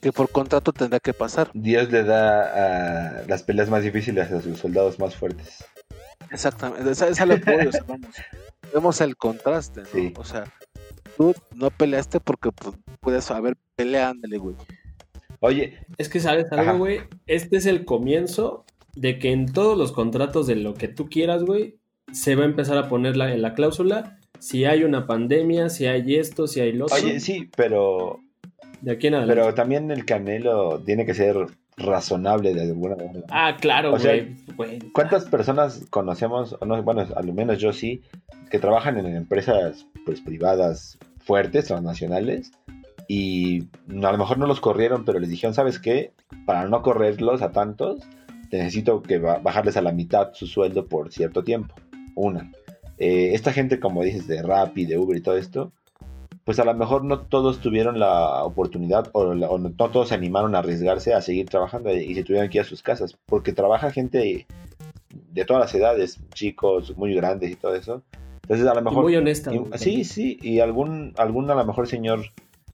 Que por contrato tendrá que pasar. Dios le da a las peleas más difíciles a sus soldados más fuertes. Exactamente. Esa, esa es voy, o sea, vamos. Vemos el contraste, ¿no? Sí. O sea, tú no peleaste porque pues, puedes haber pelea, ándale, güey. Oye, es que, ¿sabes algo, güey? Este es el comienzo de que en todos los contratos de lo que tú quieras, güey, se va a empezar a poner la, en la cláusula si hay una pandemia, si hay esto, si hay lo otro. oye, sí, pero, De aquí en adelante. pero también el Canelo tiene que ser razonable de alguna manera. Ah, claro, O sea, güey. güey. ¿Cuántas personas conocemos, o no, bueno, al menos yo sí, que trabajan en empresas pues privadas fuertes, transnacionales, y a lo mejor no los corrieron, pero les dijeron, ¿sabes qué? Para no correrlos a tantos, te necesito que ba- bajarles a la mitad su sueldo por cierto tiempo. Una. Eh, esta gente, como dices, de Rappi, de Uber y todo esto, pues a lo mejor no todos tuvieron la oportunidad o, la- o no todos se animaron a arriesgarse a seguir trabajando y se tuvieron que ir a sus casas, porque trabaja gente de todas las edades, chicos, muy grandes y todo eso. Entonces a lo Y mejor... muy honesta. y- sí, sí, y algún, algún a lo mejor señor,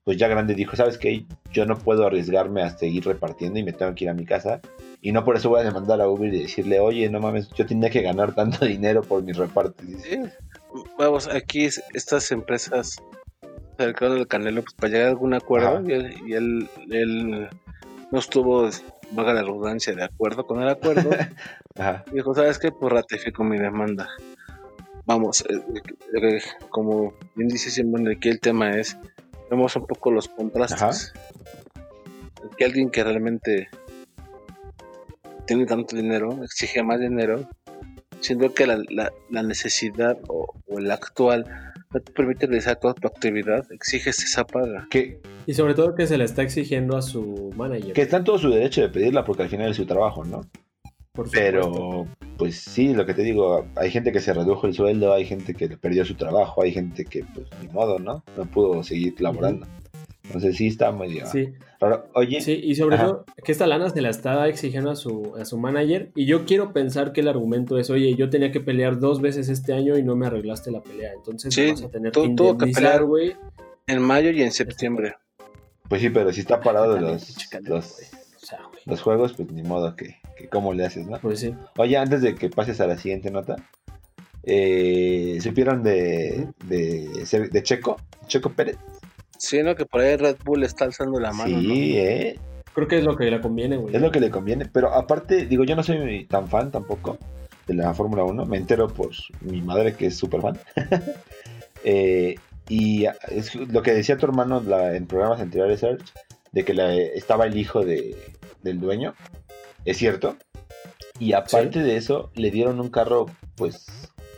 pues ya grande dijo, ¿sabes qué? Yo no puedo arriesgarme a seguir repartiendo y me tengo que ir a mi casa. Y no por eso voy a demandar a Uber y decirle, oye, no mames, yo tenía que ganar tanto dinero por mis dice, Sí. Vamos, aquí es- estas empresas cercanas del Canelo, pues para llegar a algún acuerdo, Ajá. y, él, y él, él no estuvo, valga la redundancia, de acuerdo con el acuerdo. Ajá, Dijo, ¿sabes qué? Pues ratifico mi demanda. Vamos, eh, eh, como bien dice Simón, aquí el tema es, vemos un poco los contrastes. Que alguien que realmente tiene tanto dinero, exige más dinero, siendo que la, la- la necesidad o, o el actual no te permite realizar toda tu actividad, exiges esa paga. que, Y sobre todo que se le está exigiendo a su manager. que está en todo su derecho de pedirla porque al final es su trabajo, ¿no? Por supuesto. Pero, pues sí, lo que te digo, hay gente que se redujo el sueldo, hay gente que perdió su trabajo, hay gente que, pues, ni modo, ¿no? No pudo seguir laborando. Entonces sí está medio Sí, raro. Oye, sí, y sobre Ajá. todo que esta lana se la está exigiendo a su, a su manager. Y yo quiero pensar que el argumento es, oye, yo tenía que pelear dos veces este año y no me arreglaste la pelea. Entonces Sí, vas a tener tuvo que indemnizar, pelear. güey. En mayo y en septiembre. pues sí, pero si está parado los, los. O sea, los juegos, pues ni modo que, que cómo le haces, ¿no? Pues sí. Oye, antes de que pases a la siguiente nota, eh, ¿supieron de, de, de Checo? Checo Pérez. Sí, ¿no? Que por ahí Red Bull está alzando la mano. ¿no? sí, eh, Creo que es lo que le conviene, güey. es lo que le conviene. Pero aparte, digo, yo no soy tan fan tampoco de la Fórmula 1. Me entero por mi madre que es súper fan. Eh, y es lo que decía tu hermano la- en programas anteriores, Serge, de que la- estaba el hijo de, del dueño. Es cierto. Y aparte de eso, le dieron un carro, pues,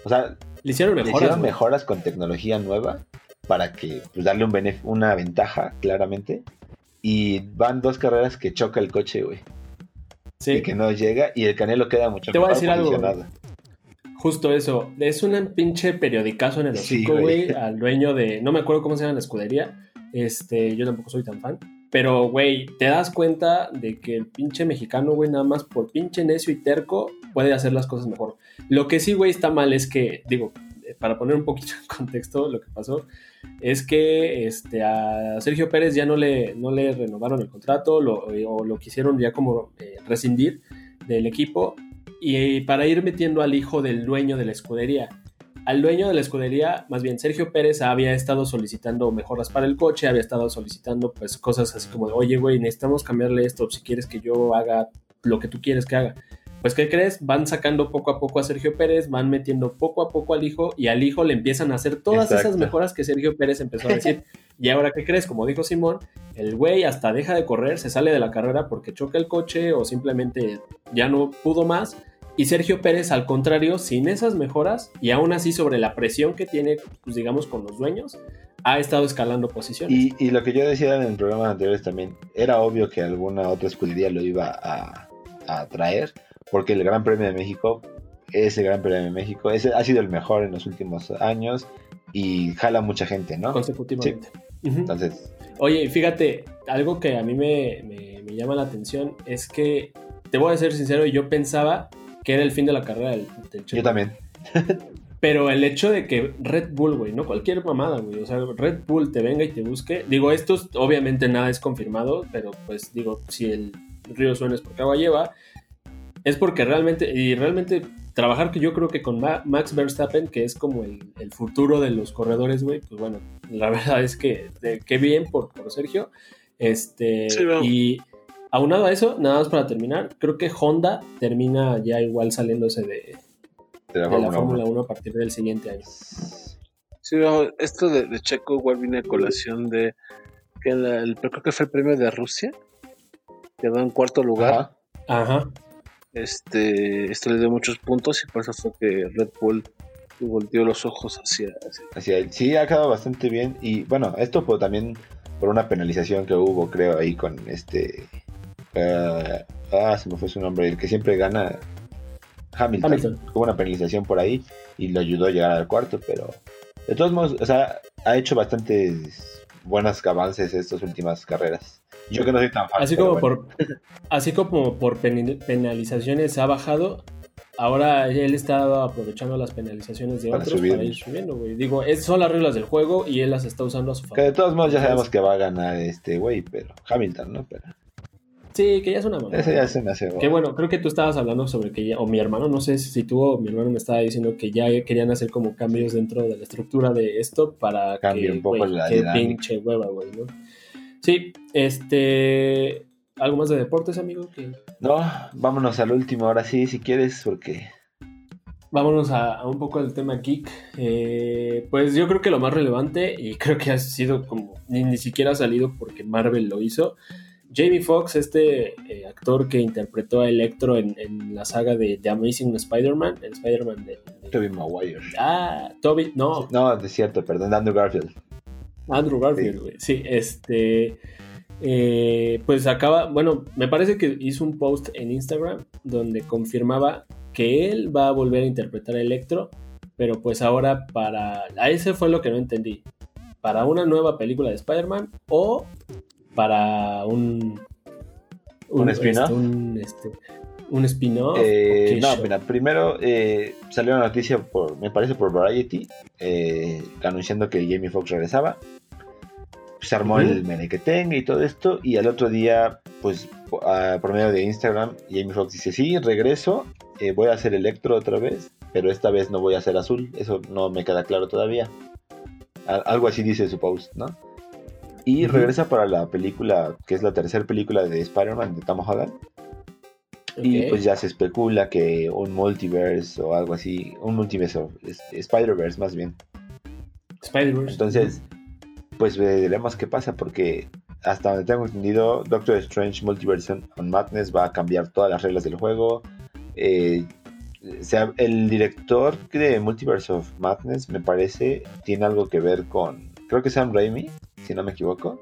o sea, Le hicieron le mejoras. hicieron güey. mejoras con tecnología nueva para que pues, darle un benef- una ventaja, claramente. Y van dos carreras que choca el coche, güey. Sí. Y que no llega y el Canelo queda mucho Te voy a decir algo. Justo eso. Es un pinche periodicazo en el hocico, güey. güey, al dueño de. No me acuerdo cómo se llama la escudería. Este, yo tampoco soy tan fan. Pero, güey, te das cuenta de que el pinche mexicano, güey, nada más por pinche necio y terco puede hacer las cosas mejor. Lo que sí, güey, está mal es que, digo, eh, para poner un poquito en contexto lo que pasó, es que este, a Sergio Pérez ya no le, no le renovaron el contrato lo- o lo quisieron ya como eh, rescindir del equipo y para ir metiendo al hijo del dueño de la escudería. Al dueño de la escudería, más bien Sergio Pérez, había estado solicitando mejoras para el coche, había estado solicitando pues cosas así como de, oye güey, necesitamos cambiarle esto si quieres que yo haga lo que tú quieres que haga. Pues, ¿qué crees? Van sacando poco a poco a Sergio Pérez, van metiendo poco a poco al hijo y al hijo le empiezan a hacer todas Exacto. esas mejoras que Sergio Pérez empezó a decir. y ahora, ¿qué crees? Como dijo Simón, el güey hasta deja de correr, se sale de la carrera porque choca el coche o simplemente ya no pudo más. Y Sergio Pérez, al contrario, sin esas mejoras y aún así sobre la presión que tiene, pues digamos, con los dueños, ha estado escalando posiciones. Y, y lo que yo decía en programas anteriores también, era obvio que alguna otra escudería lo iba a, a traer, porque el Gran Premio de México es el Gran Premio de México, ese ha sido el mejor en los últimos años y jala mucha gente, ¿no? consecutivamente. Ujú. Entonces, Oye, fíjate, algo que a mí me, me- me llama la atención es que, te voy a ser sincero, yo pensaba que era el fin de la carrera del, del Checo. yo también. Pero el hecho de que Red Bull, güey, no cualquier mamada, güey, o sea, Red Bull te venga y te busque, digo, esto es- obviamente nada es confirmado, pero pues digo, si el río suena es porque agua lleva, es porque realmente, y realmente trabajar que yo creo que con Ma- Max Verstappen, que es como el, el futuro de los corredores, güey, pues bueno, la verdad es que qué bien por, por Sergio. Este, Sí, veo. y aunado a eso, nada más para terminar, creo que Honda termina ya igual saliéndose de, De la de la Fórmula Fórmula 1. 1 a partir del siguiente año. Sí, esto de, de Checo igual viene a colación de que la- el, creo que fue el premio de Rusia, quedó en cuarto lugar. Ajá. Ajá. Este, esto le dio muchos puntos y por eso fue que Red Bull volteó los ojos hacia, hacia- Hacia él. Sí, ha quedado bastante bien. Y bueno, esto fue también por una penalización que hubo, creo, ahí con este. Eh, ah, se me fue su nombre, el que siempre gana. Hamilton. Hamilton. Hubo una penalización por ahí y lo ayudó a llegar al cuarto, pero. De todos modos, o sea, ha hecho bastantes buenos avances estas últimas carreras. Yo que no soy tan fan. Así como, bueno. por, así como por pen- penalizaciones ha bajado, ahora él está aprovechando las penalizaciones de Para otros subir. para ir subiendo, güey. Digo, es, son las reglas del juego y él las está usando a su Que favor. de todos modos ya sabemos que va a ganar este güey, pero Hamilton, ¿no? Pero Sí, que ya es una mamada. ese ya se me hace. Que bueno, creo que tú estabas hablando sobre que ya, o mi hermano, no sé si tú o mi hermano me estaba diciendo que ya querían hacer como cambios dentro de la estructura de esto para Cambie que, un poco güey, la qué dinámica. pinche hueva, güey, ¿no? Sí, este... ¿Algo más de deportes, amigo? Que... No, vámonos al último ahora sí, si quieres, porque Vámonos a, a un poco al tema geek. Eh, pues yo creo que lo más relevante, y creo que ha sido como, ni, ni siquiera ha salido porque Marvel lo hizo. Jamie Foxx, este eh, actor que interpretó a Electro en, en la saga de The Amazing Spider-Man, el Spider-Man de, de- Tobey Maguire. Ah, Toby, no, No, es cierto, perdón, Andrew Garfield. Andrew Garfield, güey. Sí, este. eh, pues acaba. Bueno, me parece que hizo un post en Instagram donde confirmaba que él va a volver a interpretar a Electro, pero pues ahora para. A ese fue lo que no entendí. ¿Para una nueva película de Spider-Man o para un. ¿Un spin-off? este, un, este, un spin-off. Eh, ¿O qué no, show? mira, primero eh, salió una noticia, por, me parece por Variety, eh, anunciando que Jamie Foxx regresaba. Se armó Ujú. el menequetengue y todo esto, y al otro día, pues a- por medio de Instagram, Jamie Foxx dice, sí, regreso, voy a hacer Electro otra vez, pero esta vez no voy a hacer azul, eso no me queda claro todavía. Al- algo así dice su post, ¿no? Y regresa para la película, que es la tercera película de Spider-Man de Tom Holland. Y pues ya se especula que un multiverse o algo así, un multiverse, o es- Spider-Verse más bien. Spider-Verse. Entonces, pues veremos qué pasa porque hasta donde tengo entendido, Doctor Strange Multiverse on Madness va a cambiar todas las reglas del juego. Eh, sea, el director de Multiverse of Madness me parece tiene algo que ver con, creo que Sam Raimi, si no me equivoco.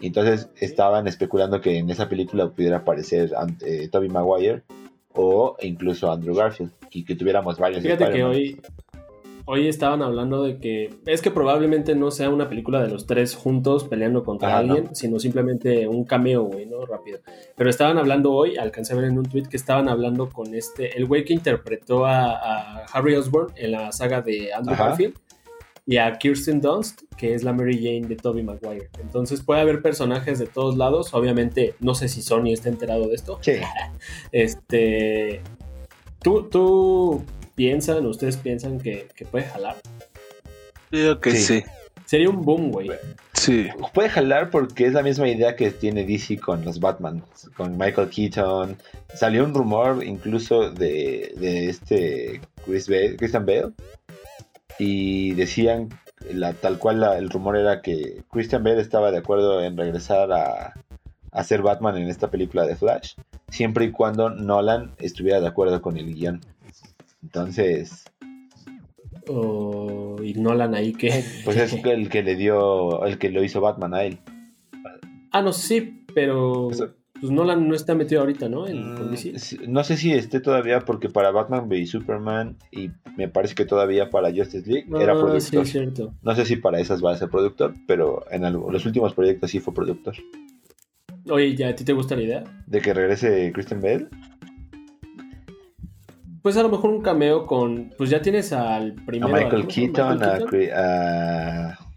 Y entonces estaban especulando que en esa película pudiera aparecer ante Tobey Maguire o incluso Andrew Garfield y que tuviéramos varios. Fíjate que hoy, hoy estaban hablando de que es que probablemente no sea una película de los tres juntos peleando contra Ajá, alguien, no. sino simplemente un cameo, güey, ¿no? Rápido. Pero estaban hablando hoy, alcancé a ver en un tweet que estaban hablando con este, el güey que interpretó a, a Harry Osborn en la saga de Andrew Ajá. Garfield y a Kirsten Dunst, que es la Mary Jane de Tobey Maguire. Entonces puede haber personajes de todos lados, obviamente no sé si Sony está enterado de esto, Sí. este. ¿Tú, tú piensan, ustedes piensan que, que puede jalar? Digo que Sí. sí. Sería un boom, güey. Sí. Puede jalar porque es la misma idea que tiene DC con los Batman, con Michael Keaton. Salió un rumor incluso de, de este Chris Bale- Christian Bale y decían, la, tal cual la- el rumor era que Christian Bale estaba de acuerdo en regresar a, a ser Batman en esta película de Flash, siempre y cuando Nolan estuviera de acuerdo con el guion. Entonces, O y Nolan ahí que. pues es el que le dio, el que lo hizo Batman a él. ah, no, sí, pero. Eso- Pues Nolan no está metido ahorita, ¿no? En, con Mm, DC. sí, No sé si esté todavía porque para Batman v Superman y me parece que todavía para Justice League era Ah, sí, productor. es cierto. No sé si para esas va a ser productor, pero en algo- los últimos proyectos sí fue productor. Oye, ¿ya a ti te gusta la idea? De que regrese Christian Bale. Pues a lo mejor un cameo con. Pues ya tienes al A primero. Keaton, a, Michael a, a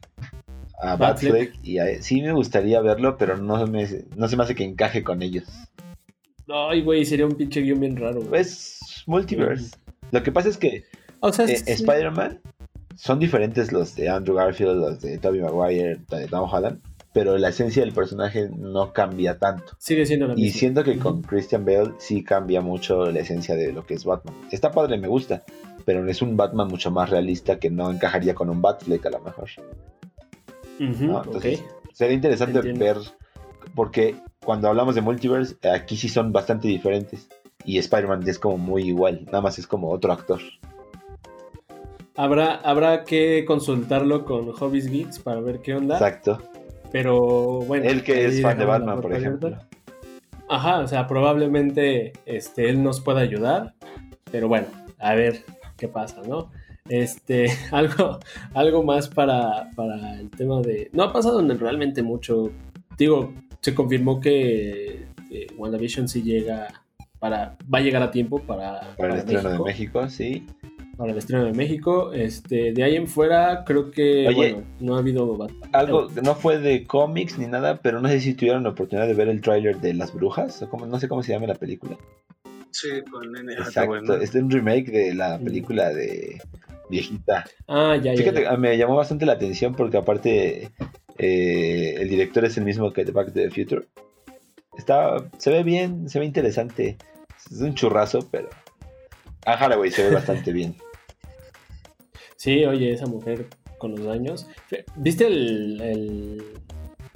Batfleck. Batfleck. Y a- sí me gustaría verlo, pero no, me, no se me hace que encaje con ellos. Ay, güey, sería un pinche guion bien raro, güey. Es multiverse. Lo que pasa es que O sea, Eh, sí. Spider-Man son diferentes los de Andrew Garfield, los de Tobey Maguire, de Tom Holland, pero la esencia del personaje no cambia tanto. sigue siendo la Y siento que con. Christian Bale sí cambia mucho la esencia de lo que es Batman. Está padre, me gusta, pero es un Batman mucho más realista que no encajaría con un Batfleck a lo mejor. Sería interesante Entiendo. ver, porque cuando hablamos de multiverse, aquí sí son bastante diferentes. Y Spider-Man es como muy igual, nada más es como otro actor. Habrá, habrá que consultarlo con Hobbies Geeks para ver qué onda. Exacto. Pero bueno. Él que es fan de Batman, por ejemplo. Ajá, o sea, probablemente este, él nos pueda ayudar. Pero bueno, a ver qué pasa, ¿no? Este, algo, algo más para, para el tema de. No ha pasado realmente mucho. Digo, se confirmó que eh, WandaVision sí llega para. va a llegar a tiempo para. Para, el estreno de México, sí. Para el estreno de México. Este, de ahí en fuera, creo que bueno, no ha habido. Algo no fue de cómics ni nada, pero no sé si tuvieron la oportunidad de ver el tráiler de Las Brujas, o como, no sé cómo se llama la película. Sí, con Nene Exacto, es un remake de la película de viejita. Ah, ya, Fíjate, me llamó bastante la atención porque aparte eh, el director es el mismo que The Back to the Future. Está, se ve bien, se ve interesante. Es un churrazo, pero a Haraway se ve bastante bien. Sí, oye, esa mujer con los años. ¿Viste el,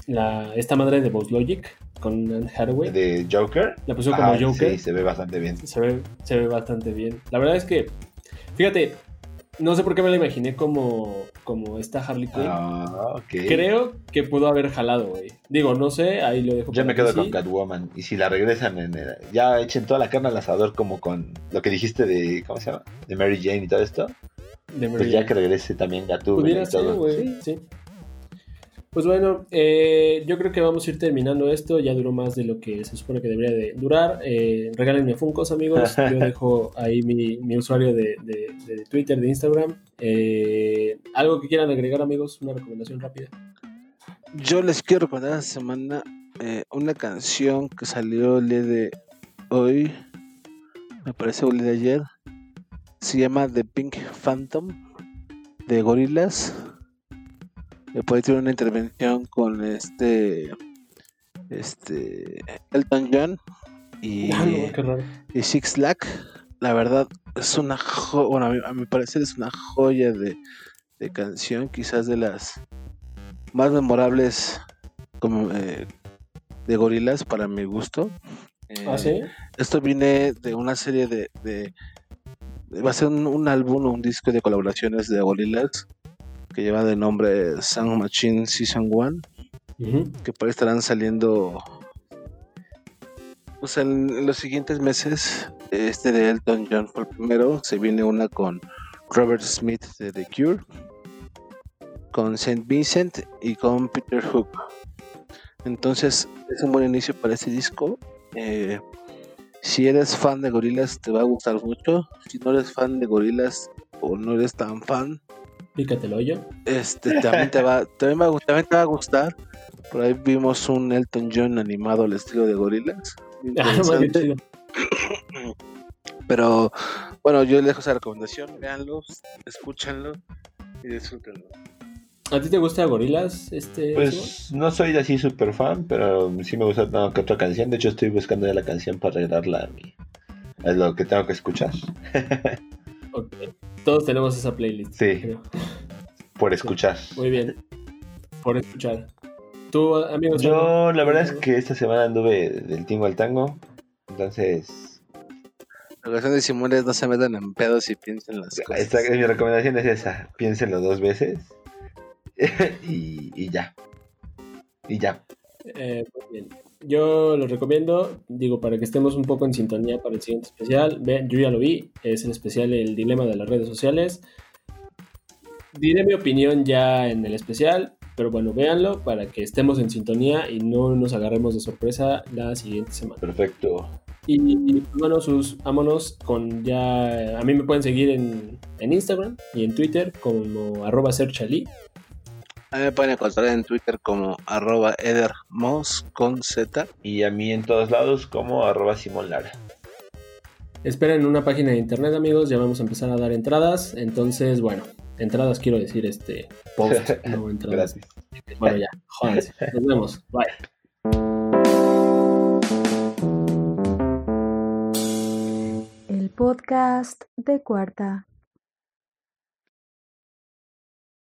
la, esta madre de Boss Logic? con Hathaway. De Joker. La puso como Joker. Sí, se ve bastante bien. Se ve, se ve bastante bien. La verdad es que, fíjate, no sé por qué me la imaginé como, como esta Harley Quinn. Ah, Creo que pudo haber jalado, güey. Digo, no sé, ahí lo dejo. Yo me quedo con Catwoman. Y si la regresan, en ya echen toda la carne al asador como con lo que dijiste de, ¿cómo se llama? De Mary Jane y todo esto. De Mary pues ya que regrese también Gatúbela y todo. Güey, sí. Pues bueno, eh, yo creo que vamos a ir terminando esto. Ya duró más de lo que se supone que debería de durar. Eh, regálenme Funcos, amigos. Yo dejo ahí mi, usuario de, Twitter, de Instagram. Eh, ¿Algo que quieran agregar, amigos? Una recomendación rápida. Yo les quiero recomendar esta semana eh, una canción que salió el día de hoy. Me parece el día de ayer. Se llama The Pink Phantom de Gorillaz Después tiene una intervención con este este Elton John y, ah, y Six Lack. La verdad es una joya, bueno, a mi, parecer es una joya de, canción, quizás de las más memorables como, eh, de gorilas para mi gusto. ¿Ah, sí? Eh, esto viene de una serie de, de va a ser un, un álbum, un disco de colaboraciones de gorilas que lleva de nombre Sound Machine Season 1, que por ahí estarán saliendo pues en, los siguientes meses. Este de Elton John fue el primero, se viene una con Robert Smith de The Cure, con Saint Vincent y con Peter Hook. Entonces es un buen inicio para este disco. Eh, si eres fan de gorilas te va a gustar mucho. Si no eres fan de gorilas o no eres tan fan, Pícate el hoyo. Este, también te va, también, va, también te va a gustar. Por ahí vimos un Elton John animado al estilo de gorilas. Ah, Pero bueno, yo les dejo esa recomendación. Véanlo, escúchenlo y disfrútenlo. ¿A ti te gusta Gorilas? Este, pues no soy así súper fan, pero sí me gusta que otra canción. De hecho, estoy buscando ya la canción para arreglarla a mí. Es lo que tengo que escuchar. okay. Todos tenemos esa playlist. Sí. Por escuchar. Muy bien. Por escuchar. ¿Tú, amigos? Yo, la verdad es que esta semana anduve del tingo al tango. Entonces. La cuestión de Simón no se metan en pedos y piensen las cosas. mi recomendación es esa. Piénsenlo dos veces. y, y, ya. Y ya. Eh, muy bien. Yo lo recomiendo, digo, para que estemos un poco en sintonía para el siguiente especial. Vean, yo ya lo vi, es el especial El Dilema de las Redes Sociales. Diré mi opinión ya en el especial, pero bueno, véanlo para que estemos en sintonía y no nos agarremos de sorpresa la siguiente semana. Perfecto. Y bueno, sus vámonos con ya. A mí me pueden seguir en, en Instagram y en Twitter como arroba serchali. A mí me pueden encontrar en Twitter como arroba edermos con Z. Y a mí en todos lados como arroba Simón Lara. Esperen una página de internet amigos, ya vamos a empezar a dar entradas. Entonces, bueno, entradas quiero decir este post, no entradas. Gracias. Bueno ya, jódanse. Nos vemos. Bye. El podcast de cuarta.